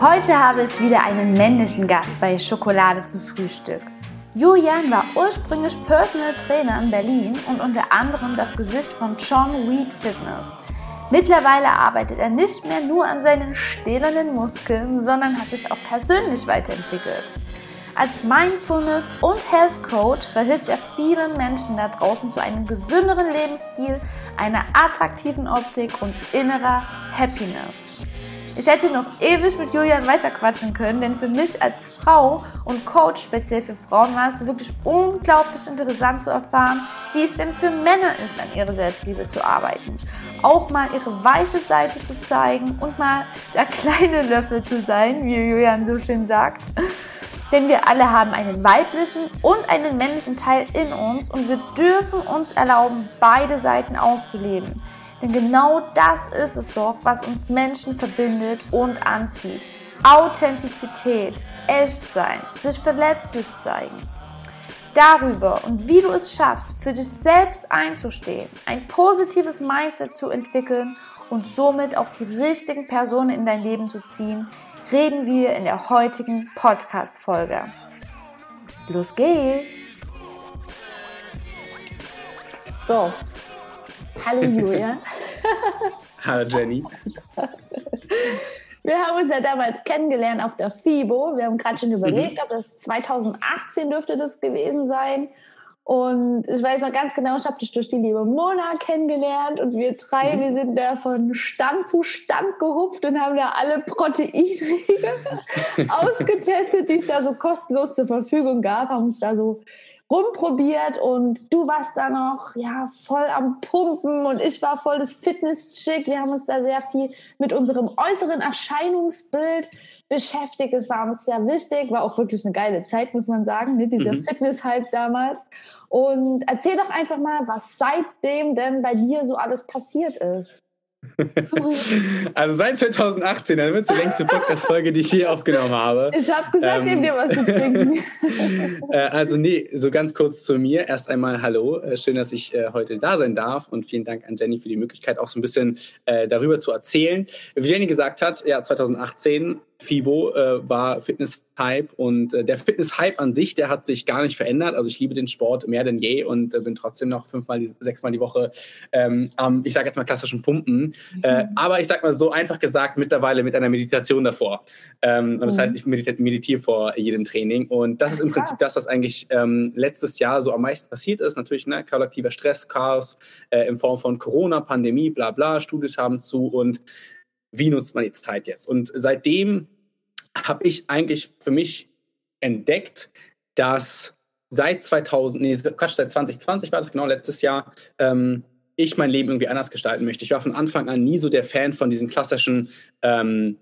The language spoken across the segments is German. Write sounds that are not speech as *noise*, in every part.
Heute habe ich wieder einen männlichen Gast bei Schokolade zu Frühstück. Julian war ursprünglich Personal Trainer in Berlin und unter anderem das Gesicht von John Weed Fitness. Mittlerweile arbeitet er nicht mehr nur an seinen stählernen Muskeln, sondern hat sich auch persönlich weiterentwickelt. Als Mindfulness- und Health Coach verhilft er vielen Menschen da draußen zu einem gesünderen Lebensstil, einer attraktiven Optik und innerer Happiness. Ich hätte noch ewig mit Julian weiterquatschen können, denn für mich als Frau und Coach speziell für Frauen war es wirklich unglaublich interessant zu erfahren, wie es denn für Männer ist, an ihrer Selbstliebe zu arbeiten. Auch mal ihre weiche Seite zu zeigen und mal der kleine Löffel zu sein, wie Julian so schön sagt. Denn wir alle haben einen weiblichen und einen männlichen Teil in uns und wir dürfen uns erlauben, beide Seiten auszuleben. Denn genau das ist es doch, was uns Menschen verbindet und anzieht. Authentizität, Echtsein, sich verletzlich zeigen. Darüber und wie du es schaffst, für dich selbst einzustehen, ein positives Mindset zu entwickeln und somit auch die richtigen Personen in dein Leben zu ziehen, reden wir in der heutigen Podcast-Folge. Los geht's! So, hallo Julia. *laughs* hallo Jenny. Wir haben uns ja damals kennengelernt auf der FIBO. Wir haben gerade schon überlegt, mhm. ob das 2018 dürfte das gewesen sein. Und ich weiß noch ganz genau, ich habe dich durch die liebe Mona kennengelernt und wir drei, mhm. wir sind da von Stand zu Stand gehupft und haben da alle Proteinriegel *laughs* ausgetestet, die es da so kostenlos zur Verfügung gab, haben uns da so rumprobiert und du warst da noch ja voll am Pumpen und ich war voll das Fitness-Chick. Wir haben uns da sehr viel mit unserem äußeren Erscheinungsbild beschäftigt. Es war uns sehr wichtig, war auch wirklich eine geile Zeit, muss man sagen, ne? dieser mhm. Fitness-Hype damals. Und erzähl doch einfach mal, was seitdem denn bei dir so alles passiert ist. *laughs* also seit 2018, dann wird es die längste Podcast-Folge, die ich je aufgenommen habe. Ich habe gesagt, ähm, dir was zu trinken. *laughs* äh, also nee, so ganz kurz zu mir. Erst einmal hallo, äh, schön, dass ich äh, heute da sein darf und vielen Dank an Jenny für die Möglichkeit, auch so ein bisschen äh, darüber zu erzählen. Wie Jenny gesagt hat, ja, 2018 FIBO äh, war Fitness-Hype und äh, der Fitness-Hype an sich, der hat sich gar nicht verändert. Also ich liebe den Sport mehr denn je und äh, bin trotzdem noch fünfmal, sechsmal die Woche ähm, am, ich sage jetzt mal klassischen Pumpen. Äh, mhm. aber ich sage mal so einfach gesagt, mittlerweile mit einer Meditation davor. Ähm, und das mhm. heißt, ich meditiere, meditiere vor jedem Training und das ist im Prinzip das, was eigentlich ähm, letztes Jahr so am meisten passiert ist. Natürlich ne, kollektiver Stress, Chaos äh, in Form von Corona, Pandemie, bla bla, Studios haben zu und wie nutzt man die Zeit jetzt? Und seitdem habe ich eigentlich für mich entdeckt, dass seit 2000, nee, Quatsch, seit 2020 war das genau letztes Jahr, ähm, ich mein Leben irgendwie anders gestalten möchte. Ich war von Anfang an nie so der Fan von diesem klassischen ähm,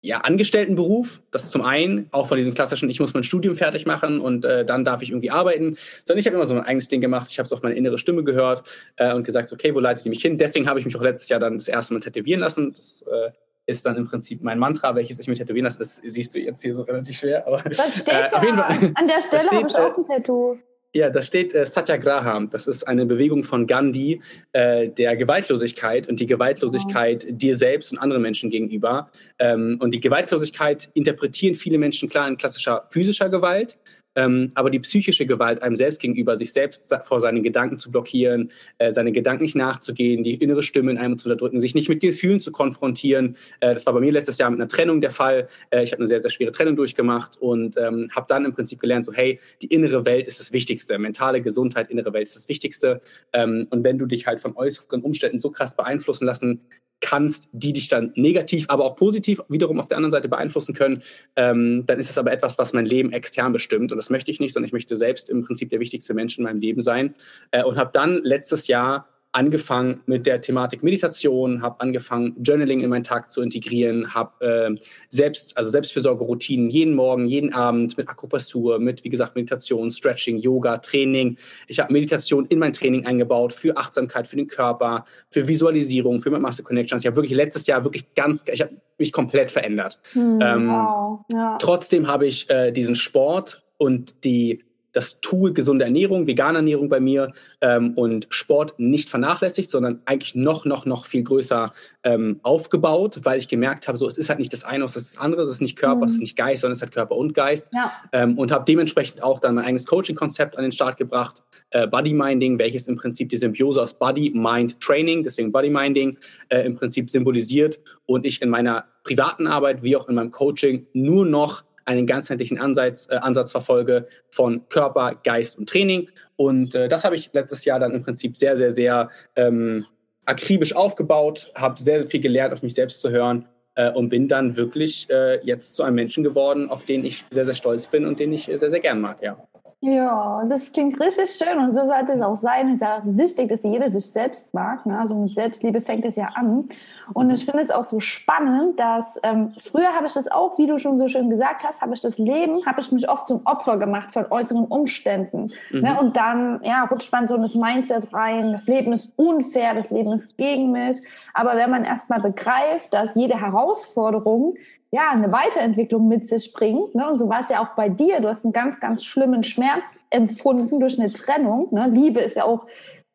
ja, Angestelltenberuf. Das zum einen, auch von diesem klassischen, ich muss mein Studium fertig machen und äh, dann darf ich irgendwie arbeiten. Sondern ich habe immer so mein eigenes Ding gemacht. Ich habe es auf meine innere Stimme gehört äh, und gesagt, okay, wo leitet die mich hin? Deswegen habe ich mich auch letztes Jahr dann das erste Mal tätowieren lassen. Das äh, ist dann im Prinzip mein Mantra, welches ich mir tätowieren lasse. Das siehst du jetzt hier so relativ schwer. Aber, Was steht äh, auf jeden Fall, An der Stelle habe ich auch ein Tattoo. Ja, da steht äh, Satyagraha. Das ist eine Bewegung von Gandhi äh, der Gewaltlosigkeit und die Gewaltlosigkeit oh. dir selbst und anderen Menschen gegenüber. Ähm, und die Gewaltlosigkeit interpretieren viele Menschen klar in klassischer physischer Gewalt, aber die psychische Gewalt einem selbst gegenüber, sich selbst vor seinen Gedanken zu blockieren, äh, seine Gedanken nicht nachzugehen, die innere Stimme in einem zu unterdrücken, sich nicht mit Gefühlen zu konfrontieren. Äh, das war bei mir letztes Jahr mit einer Trennung der Fall. Äh, ich habe eine sehr, sehr schwere Trennung durchgemacht und ähm, habe dann im Prinzip gelernt, so hey, die innere Welt ist das Wichtigste. Mentale Gesundheit, innere Welt ist das Wichtigste. Ähm, und wenn du dich halt von äußeren Umständen so krass beeinflussen lassen kannst, die dich dann negativ, aber auch positiv wiederum auf der anderen Seite beeinflussen können, ähm, dann ist es aber etwas, was mein Leben extern bestimmt. Und das möchte ich nicht, sondern ich möchte selbst im Prinzip der wichtigste Mensch in meinem Leben sein. Äh, und habe dann letztes Jahr angefangen mit der Thematik Meditation, habe angefangen, Journaling in meinen Tag zu integrieren, habe äh, selbst, also Selbstfürsorge-Routinen jeden Morgen, jeden Abend mit Akupressur, mit, wie gesagt, Meditation, Stretching, Yoga, Training. Ich habe Meditation in mein Training eingebaut für Achtsamkeit, für den Körper, für Visualisierung, für Master Connections. Ich habe wirklich letztes Jahr wirklich ganz, ich habe mich komplett verändert. Hm, ähm, wow. ja. Trotzdem habe ich äh, diesen Sport und die das Tool gesunde Ernährung, vegane Ernährung bei mir ähm, und Sport nicht vernachlässigt, sondern eigentlich noch, noch, noch viel größer ähm, aufgebaut, weil ich gemerkt habe, so es ist halt nicht das eine, es ist das andere, es ist nicht Körper, mhm. es ist nicht Geist, sondern es ist halt Körper und Geist. Ja. Ähm, und habe dementsprechend auch dann mein eigenes Coaching-Konzept an den Start gebracht, äh, Body Minding, welches im Prinzip die Symbiose aus Body, Mind, Training, deswegen Body Minding, äh, im Prinzip symbolisiert und ich in meiner privaten Arbeit wie auch in meinem Coaching nur noch einen ganzheitlichen Ansatz, äh, Ansatz verfolge von Körper, Geist und Training. Und äh, das habe ich letztes Jahr dann im Prinzip sehr, sehr, sehr ähm, akribisch aufgebaut, habe sehr viel gelernt, auf mich selbst zu hören äh, und bin dann wirklich äh, jetzt zu einem Menschen geworden, auf den ich sehr, sehr stolz bin und den ich sehr, sehr gern mag, ja. Ja, das klingt richtig schön und so sollte es auch sein. Es ist ja wichtig, dass jeder sich selbst mag. Ne? Also mit Selbstliebe fängt es ja an. Und ich finde es auch so spannend, dass ähm, früher habe ich das auch, wie du schon so schön gesagt hast, habe ich das Leben, habe ich mich oft zum Opfer gemacht von äußeren Umständen. Mhm. Ne? Und dann ja, rutscht man so in das Mindset rein, das Leben ist unfair, das Leben ist gegen mich. Aber wenn man erstmal begreift, dass jede Herausforderung ja, eine Weiterentwicklung mit sich bringt. Ne? Und so war es ja auch bei dir. Du hast einen ganz, ganz schlimmen Schmerz empfunden durch eine Trennung. Ne? Liebe ist ja auch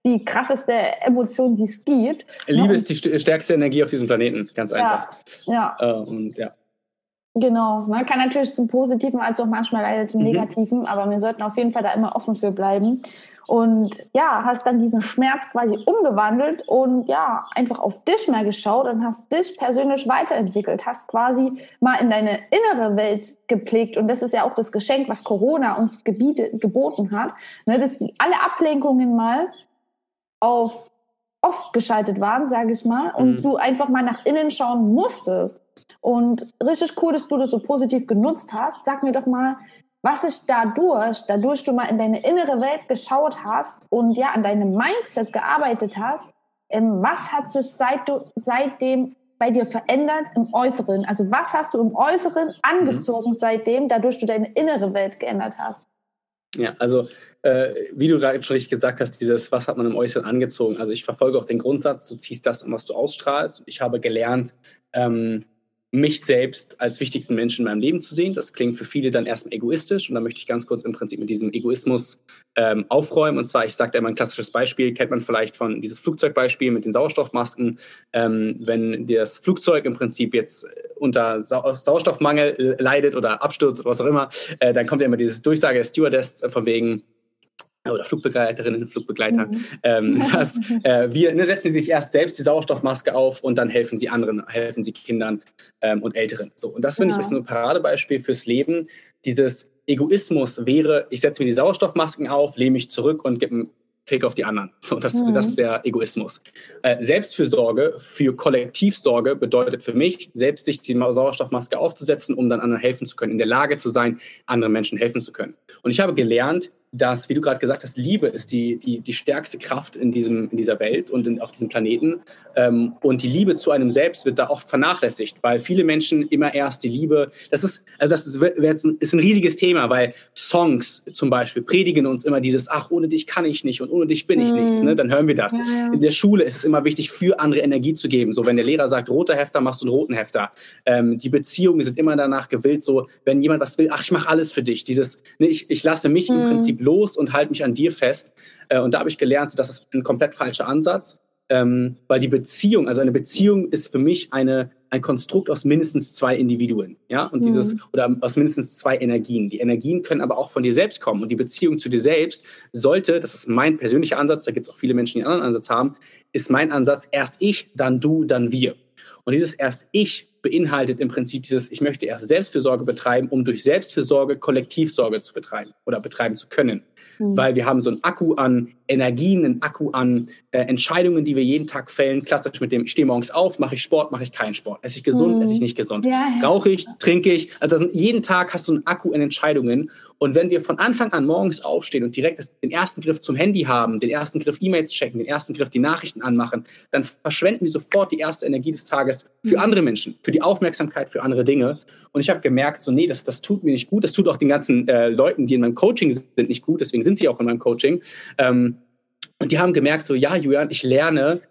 die krasseste Emotion, die es gibt. Liebe ne? ist die stärkste Energie auf diesem Planeten, ganz einfach. Ja. ja. Äh, und ja. Genau, man kann natürlich zum Positiven als auch manchmal leider zum mhm. Negativen, aber wir sollten auf jeden Fall da immer offen für bleiben und ja, hast dann diesen Schmerz quasi umgewandelt und ja, einfach auf dich mal geschaut und hast dich persönlich weiterentwickelt, hast quasi mal in deine innere Welt gepflegt. Und das ist ja auch das Geschenk, was Corona uns gebiete, geboten hat, ne, dass alle Ablenkungen mal auf oft geschaltet waren, sage ich mal, und mhm. du einfach mal nach innen schauen musstest. Und richtig cool, dass du das so positiv genutzt hast. Sag mir doch mal, was sich dadurch, dadurch du mal in deine innere Welt geschaut hast und ja an deinem Mindset gearbeitet hast, ähm, was hat sich seit du, seitdem bei dir verändert im Äußeren? Also was hast du im Äußeren angezogen mhm. seitdem, dadurch du deine innere Welt geändert hast? Ja, also äh, wie du gerade schon richtig gesagt hast, dieses, was hat man im Äußeren angezogen? Also ich verfolge auch den Grundsatz, du ziehst das an, was du ausstrahlst. Ich habe gelernt, ähm, mich selbst als wichtigsten Menschen in meinem Leben zu sehen. Das klingt für viele dann erstmal egoistisch und da möchte ich ganz kurz im Prinzip mit diesem Egoismus ähm, aufräumen. Und zwar, ich sage immer ein klassisches Beispiel, kennt man vielleicht von dieses Flugzeugbeispiel mit den Sauerstoffmasken. Ähm, wenn das Flugzeug im Prinzip jetzt unter Sau Sauerstoffmangel leidet oder Absturz oder was auch immer, äh, dann kommt ja immer dieses Durchsage der Stewardess von wegen, oder Flugbegleiterinnen, Flugbegleiter, mhm. ähm, *laughs* dass äh, wir ne, setzen sie sich erst selbst die Sauerstoffmaske auf und dann helfen sie anderen, helfen sie Kindern ähm, und Älteren. So und das finde ja. ich ist ein Paradebeispiel fürs Leben. Dieses Egoismus wäre, ich setze mir die Sauerstoffmasken auf, lehne mich zurück und gebe einen Fick auf die anderen. So, das, mhm. das wäre Egoismus. Äh, Selbstfürsorge für Kollektivsorge bedeutet für mich, selbst sich die Sauerstoffmaske aufzusetzen, um dann anderen helfen zu können, in der Lage zu sein, anderen Menschen helfen zu können. Und ich habe gelernt, dass, wie du gerade gesagt hast, Liebe ist die, die, die stärkste Kraft in, diesem, in dieser Welt und in, auf diesem Planeten. Ähm, und die Liebe zu einem selbst wird da oft vernachlässigt, weil viele Menschen immer erst die Liebe, das ist, also das ist, ist, ein, ist ein riesiges Thema, weil Songs zum Beispiel predigen uns immer dieses, ach, ohne dich kann ich nicht und ohne dich bin ich mhm. nichts. Ne? Dann hören wir das. Ja, ja. In der Schule ist es immer wichtig, für andere Energie zu geben. So, wenn der Lehrer sagt, roter Hefter, machst du einen roten Hefter. Ähm, die Beziehungen sind immer danach gewillt, so, wenn jemand was will, ach, ich mache alles für dich. Dieses, ne, ich, ich lasse mich mhm. im Prinzip los und halte mich an dir fest. Äh, und da habe ich gelernt, das ist ein komplett falscher Ansatz, ähm, weil die Beziehung, also eine Beziehung ist für mich eine, ein Konstrukt aus mindestens zwei Individuen, ja, und dieses, mhm. oder aus mindestens zwei Energien. Die Energien können aber auch von dir selbst kommen und die Beziehung zu dir selbst sollte, das ist mein persönlicher Ansatz, da gibt es auch viele Menschen, die einen anderen Ansatz haben, ist mein Ansatz, erst ich, dann du, dann wir. Und dieses erst ich beinhaltet im Prinzip dieses, ich möchte erst Selbstfürsorge betreiben, um durch Selbstfürsorge Kollektivsorge zu betreiben oder betreiben zu können. Mhm. Weil wir haben so einen Akku an Energien, einen Akku an äh, Entscheidungen, die wir jeden Tag fällen. Klassisch mit dem, ich stehe morgens auf, mache ich Sport, mache ich keinen Sport. Esse ich gesund, mhm. esse ich nicht gesund. Ja, ja. Rauche ich, trinke ich. Also sind, jeden Tag hast du einen Akku an Entscheidungen. Und wenn wir von Anfang an morgens aufstehen und direkt das, den ersten Griff zum Handy haben, den ersten Griff E-Mails checken, den ersten Griff die Nachrichten anmachen, dann verschwenden wir sofort die erste Energie des Tages für mhm. andere Menschen, für die Aufmerksamkeit für andere Dinge. Und ich habe gemerkt, so, nee, das, das tut mir nicht gut. Das tut auch den ganzen äh, Leuten, die in meinem Coaching sind, nicht gut. Deswegen sind sie auch in meinem Coaching. Ähm, und die haben gemerkt, so, ja, Julian, ich lerne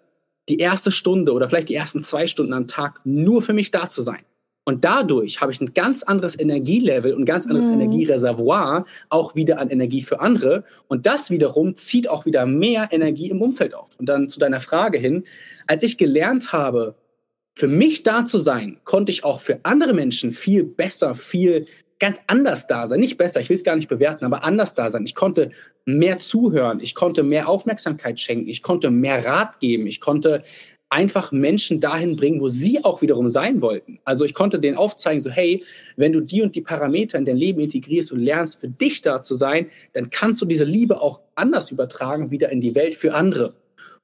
die erste Stunde oder vielleicht die ersten zwei Stunden am Tag nur für mich da zu sein. Und dadurch habe ich ein ganz anderes Energielevel und ein ganz anderes mhm. Energiereservoir auch wieder an Energie für andere. Und das wiederum zieht auch wieder mehr Energie im Umfeld auf. Und dann zu deiner Frage hin, als ich gelernt habe, für mich da zu sein, konnte ich auch für andere Menschen viel besser, viel ganz anders da sein. Nicht besser, ich will es gar nicht bewerten, aber anders da sein. Ich konnte mehr zuhören, ich konnte mehr Aufmerksamkeit schenken, ich konnte mehr Rat geben, ich konnte einfach Menschen dahin bringen, wo sie auch wiederum sein wollten. Also ich konnte denen aufzeigen, so hey, wenn du die und die Parameter in dein Leben integrierst und lernst, für dich da zu sein, dann kannst du diese Liebe auch anders übertragen, wieder in die Welt für andere.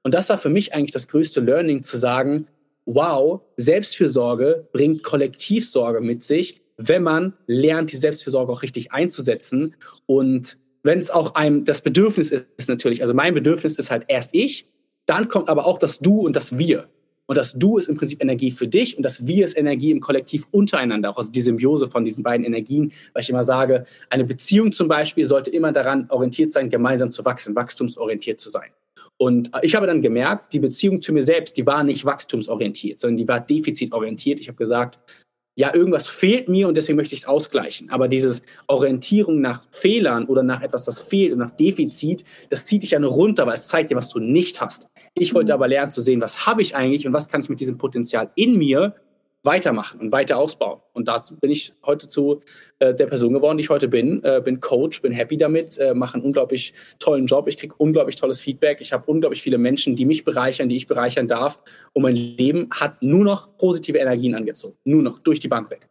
Und das war für mich eigentlich das größte Learning, zu sagen, wow, Selbstfürsorge bringt Kollektivsorge mit sich, wenn man lernt, die Selbstfürsorge auch richtig einzusetzen. Und wenn es auch einem das Bedürfnis ist, natürlich, also mein Bedürfnis ist halt erst ich, dann kommt aber auch das Du und das Wir. Und das Du ist im Prinzip Energie für dich und das Wir ist Energie im Kollektiv untereinander, auch also die Symbiose von diesen beiden Energien, weil ich immer sage, eine Beziehung zum Beispiel sollte immer daran orientiert sein, gemeinsam zu wachsen, wachstumsorientiert zu sein. Und ich habe dann gemerkt, die Beziehung zu mir selbst, die war nicht wachstumsorientiert, sondern die war defizitorientiert. Ich habe gesagt, ja, irgendwas fehlt mir und deswegen möchte ich es ausgleichen. Aber dieses Orientierung nach Fehlern oder nach etwas, das fehlt und nach Defizit, das zieht dich ja nur runter, weil es zeigt dir, was du nicht hast. Ich wollte mhm. aber lernen zu sehen, was habe ich eigentlich und was kann ich mit diesem Potenzial in mir weitermachen und weiter ausbauen. Und da bin ich heute zu äh, der Person geworden, die ich heute bin. Äh, bin Coach, bin happy damit, äh, mache einen unglaublich tollen Job. Ich kriege unglaublich tolles Feedback. Ich habe unglaublich viele Menschen, die mich bereichern, die ich bereichern darf. Und mein Leben hat nur noch positive Energien angezogen. Nur noch durch die Bank weg.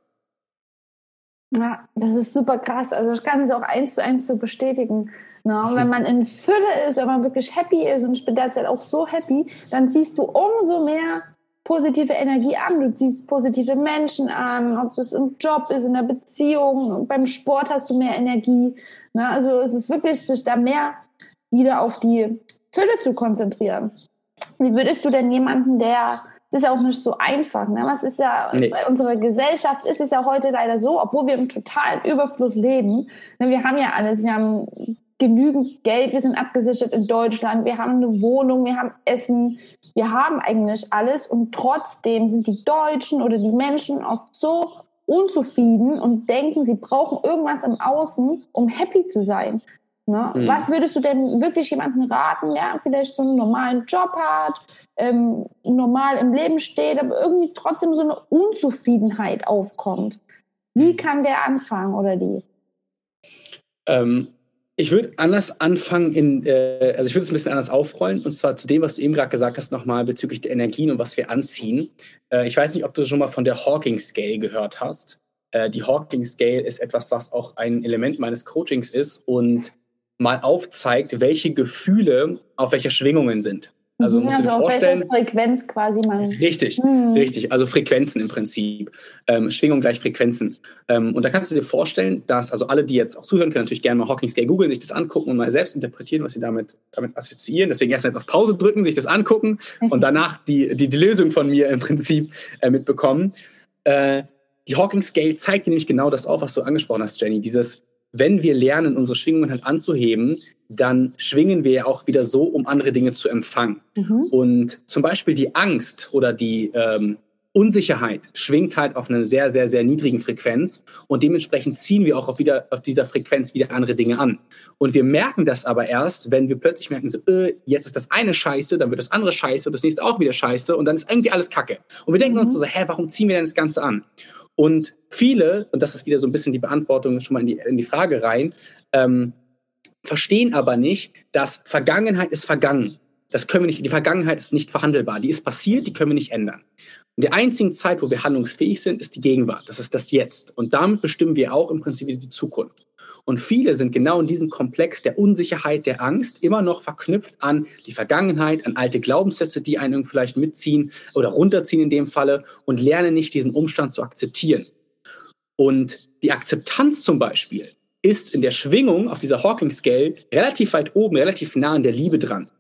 Ja, das ist super krass. Also ich kann es auch eins zu eins so bestätigen. No, ne? wenn man in Fülle ist, wenn man wirklich happy ist, und ich bin derzeit auch so happy, dann siehst du umso mehr positive Energie an. Du ziehst positive Menschen an, ob das im Job ist, in der Beziehung, beim Sport hast du mehr Energie. Ne? Also es ist wirklich, sich da mehr wieder auf die Fülle zu konzentrieren. Wie würdest du denn jemanden, der das ist ja auch nicht so einfach. Ne? Was ist ja nee. bei unserer Gesellschaft ist es ja heute leider so, obwohl wir im totalen Überfluss leben. Ne? Wir haben ja alles. Wir haben genügend Geld, wir sind abgesichert in Deutschland, wir haben eine Wohnung, wir haben Essen, wir haben eigentlich alles und trotzdem sind die Deutschen oder die Menschen oft so unzufrieden und denken, sie brauchen irgendwas im Außen, um happy zu sein. Ne? Mhm. Was würdest du denn wirklich jemandem raten, der vielleicht so einen normalen Job hat, ähm, normal im Leben steht, aber irgendwie trotzdem so eine Unzufriedenheit aufkommt? Wie mhm. kann der anfangen oder die? Ähm, ich würde anders anfangen, in, äh, also ich würde es ein bisschen anders aufrollen, und zwar zu dem, was du eben gerade gesagt hast, nochmal bezüglich der Energien und was wir anziehen. Äh, ich weiß nicht, ob du schon mal von der Hawking Scale gehört hast. Äh, die Hawking Scale ist etwas, was auch ein Element meines Coachings ist und mal aufzeigt, welche Gefühle auf welcher Schwingungen sind. Also mhm, also. Auf Frequenz quasi mal. Richtig, hm. richtig. Also Frequenzen im Prinzip. Ähm, Schwingung gleich Frequenzen. Ähm, und da kannst du dir vorstellen, dass, also alle, die jetzt auch zuhören, können natürlich gerne mal Hawking Scale googeln, sich das angucken und mal selbst interpretieren, was sie damit, damit assoziieren. Deswegen erst mal auf Pause drücken, sich das angucken und danach die, die, die Lösung von mir im Prinzip äh, mitbekommen. Äh, die Hawking Scale zeigt dir nämlich genau das auf, was du angesprochen hast, Jenny. Dieses, wenn wir lernen, unsere Schwingungen halt anzuheben, dann schwingen wir ja auch wieder so, um andere Dinge zu empfangen. Mhm. Und zum Beispiel die Angst oder die ähm, Unsicherheit schwingt halt auf einer sehr, sehr, sehr niedrigen Frequenz und dementsprechend ziehen wir auch auf, wieder, auf dieser Frequenz wieder andere Dinge an. Und wir merken das aber erst, wenn wir plötzlich merken, so, äh, jetzt ist das eine scheiße, dann wird das andere scheiße und das nächste auch wieder scheiße und dann ist irgendwie alles kacke. Und wir denken mhm. uns so, hä, warum ziehen wir denn das Ganze an? Und viele, und das ist wieder so ein bisschen die Beantwortung schon mal in die, in die Frage rein, ähm, verstehen aber nicht, dass Vergangenheit ist vergangen. Das können wir nicht, die Vergangenheit ist nicht verhandelbar. Die ist passiert, die können wir nicht ändern. Und die einzige Zeit, wo wir handlungsfähig sind, ist die Gegenwart. Das ist das Jetzt. Und damit bestimmen wir auch im Prinzip die Zukunft. Und viele sind genau in diesem Komplex der Unsicherheit, der Angst immer noch verknüpft an die Vergangenheit, an alte Glaubenssätze, die einen vielleicht mitziehen oder runterziehen in dem Falle und lernen nicht, diesen Umstand zu akzeptieren. Und die Akzeptanz zum Beispiel ist in der Schwingung auf dieser Hawking Scale relativ weit oben, relativ nah an der Liebe dran.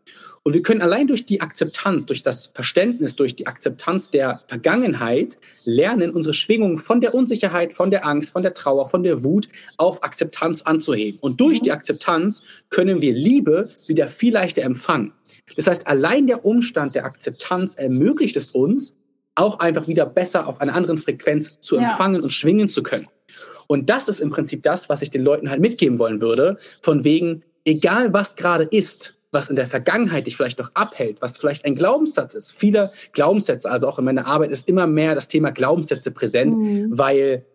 Und wir können allein durch die Akzeptanz, durch das Verständnis, durch die Akzeptanz der Vergangenheit lernen, unsere Schwingung von der Unsicherheit, von der Angst, von der Trauer, von der Wut auf Akzeptanz anzuheben. Und durch die Akzeptanz können wir Liebe wieder viel leichter empfangen. Das heißt, allein der Umstand der Akzeptanz ermöglicht es uns, auch einfach wieder besser auf einer anderen Frequenz zu empfangen ja. und schwingen zu können. Und das ist im Prinzip das, was ich den Leuten halt mitgeben wollen würde, von wegen, egal was gerade ist, was in der Vergangenheit dich vielleicht noch abhält, was vielleicht ein Glaubenssatz ist. Viele Glaubenssätze, also auch in meiner Arbeit ist immer mehr das Thema Glaubenssätze präsent, mhm. weil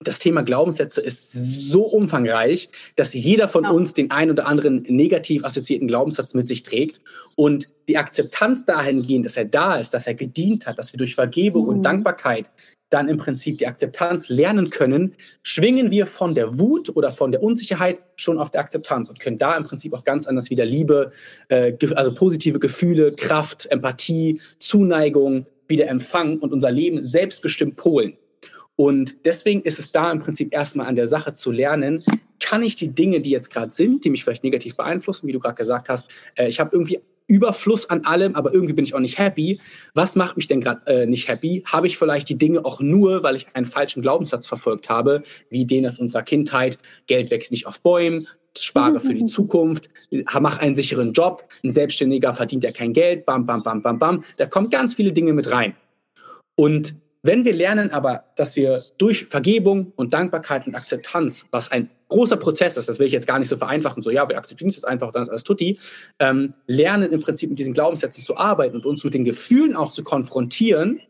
das Thema Glaubenssätze ist so umfangreich, dass jeder von genau. uns den einen oder anderen negativ assoziierten Glaubenssatz mit sich trägt. Und die Akzeptanz dahingehend, dass er da ist, dass er gedient hat, dass wir durch Vergebung mhm. und Dankbarkeit dann im Prinzip die Akzeptanz lernen können, schwingen wir von der Wut oder von der Unsicherheit schon auf der Akzeptanz und können da im Prinzip auch ganz anders wieder Liebe, äh, also positive Gefühle, Kraft, Empathie, Zuneigung wieder empfangen und unser Leben selbstbestimmt polen. Und deswegen ist es da im Prinzip erstmal an der Sache zu lernen, kann ich die Dinge, die jetzt gerade sind, die mich vielleicht negativ beeinflussen, wie du gerade gesagt hast, äh, ich habe irgendwie Überfluss an allem, aber irgendwie bin ich auch nicht happy. Was macht mich denn gerade äh, nicht happy? Habe ich vielleicht die Dinge auch nur, weil ich einen falschen Glaubenssatz verfolgt habe, wie den aus unserer Kindheit, Geld wächst nicht auf Bäumen, spare für die *laughs* Zukunft, mach einen sicheren Job, ein Selbstständiger verdient ja kein Geld, bam, bam, bam, bam, bam. Da kommen ganz viele Dinge mit rein. Und wenn wir lernen aber, dass wir durch Vergebung und Dankbarkeit und Akzeptanz, was ein großer Prozess ist, das will ich jetzt gar nicht so vereinfachen, so ja, wir akzeptieren es jetzt einfach, dann ist alles tutti, ähm, lernen im Prinzip mit diesen Glaubenssätzen zu arbeiten und uns mit den Gefühlen auch zu konfrontieren,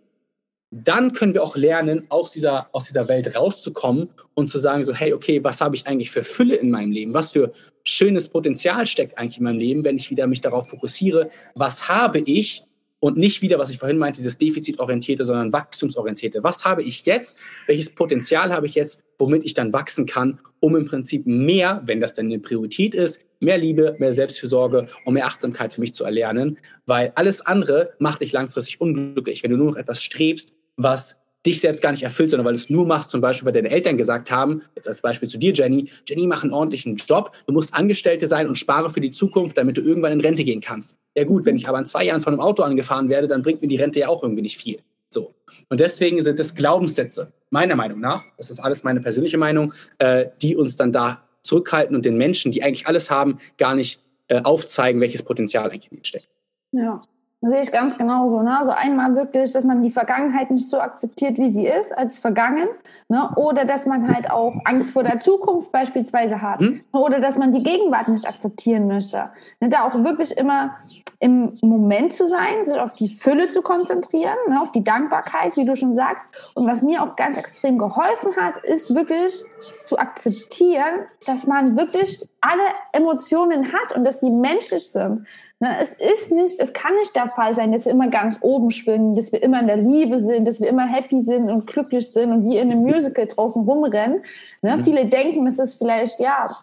dann können wir auch lernen, aus dieser, aus dieser Welt rauszukommen und zu sagen, so, hey, okay, was habe ich eigentlich für Fülle in meinem Leben? Was für schönes Potenzial steckt eigentlich in meinem Leben, wenn ich wieder mich darauf fokussiere, was habe ich und nicht wieder, was ich vorhin meinte, dieses defizitorientierte, sondern wachstumsorientierte. Was habe ich jetzt? Welches Potenzial habe ich jetzt, womit ich dann wachsen kann, um im Prinzip mehr, wenn das dann eine Priorität ist, mehr Liebe, mehr Selbstfürsorge und mehr Achtsamkeit für mich zu erlernen, weil alles andere macht dich langfristig unglücklich, wenn du nur noch etwas strebst, was dich selbst gar nicht erfüllt, sondern weil du es nur machst, zum Beispiel, weil deine Eltern gesagt haben, jetzt als Beispiel zu dir, Jenny, Jenny, mach einen ordentlichen Job, du musst Angestellte sein und spare für die Zukunft, damit du irgendwann in Rente gehen kannst. Ja gut, wenn ich aber in zwei Jahren von einem Auto angefahren werde, dann bringt mir die Rente ja auch irgendwie nicht viel. So. Und deswegen sind es Glaubenssätze, meiner Meinung nach, das ist alles meine persönliche Meinung, äh, die uns dann da zurückhalten und den Menschen, die eigentlich alles haben, gar nicht äh, aufzeigen, welches Potenzial eigentlich in ihnen steckt. Ja, das sehe ich ganz genauso. Ne? Also einmal wirklich, dass man die Vergangenheit nicht so akzeptiert, wie sie ist, als vergangen. Ne? Oder dass man halt auch Angst vor der Zukunft beispielsweise hat. Hm? Oder dass man die Gegenwart nicht akzeptieren möchte. Ne? Da auch wirklich immer im Moment zu sein, sich auf die Fülle zu konzentrieren, ne? auf die Dankbarkeit, wie du schon sagst. Und was mir auch ganz extrem geholfen hat, ist wirklich zu akzeptieren, dass man wirklich alle Emotionen hat und dass sie menschlich sind. Ne, es ist nicht, es kann nicht der Fall sein, dass wir immer ganz oben schwingen, dass wir immer in der Liebe sind, dass wir immer happy sind und glücklich sind und wie in einem Musical draußen rumrennen. Ne? Mhm. Viele denken, es ist vielleicht, ja,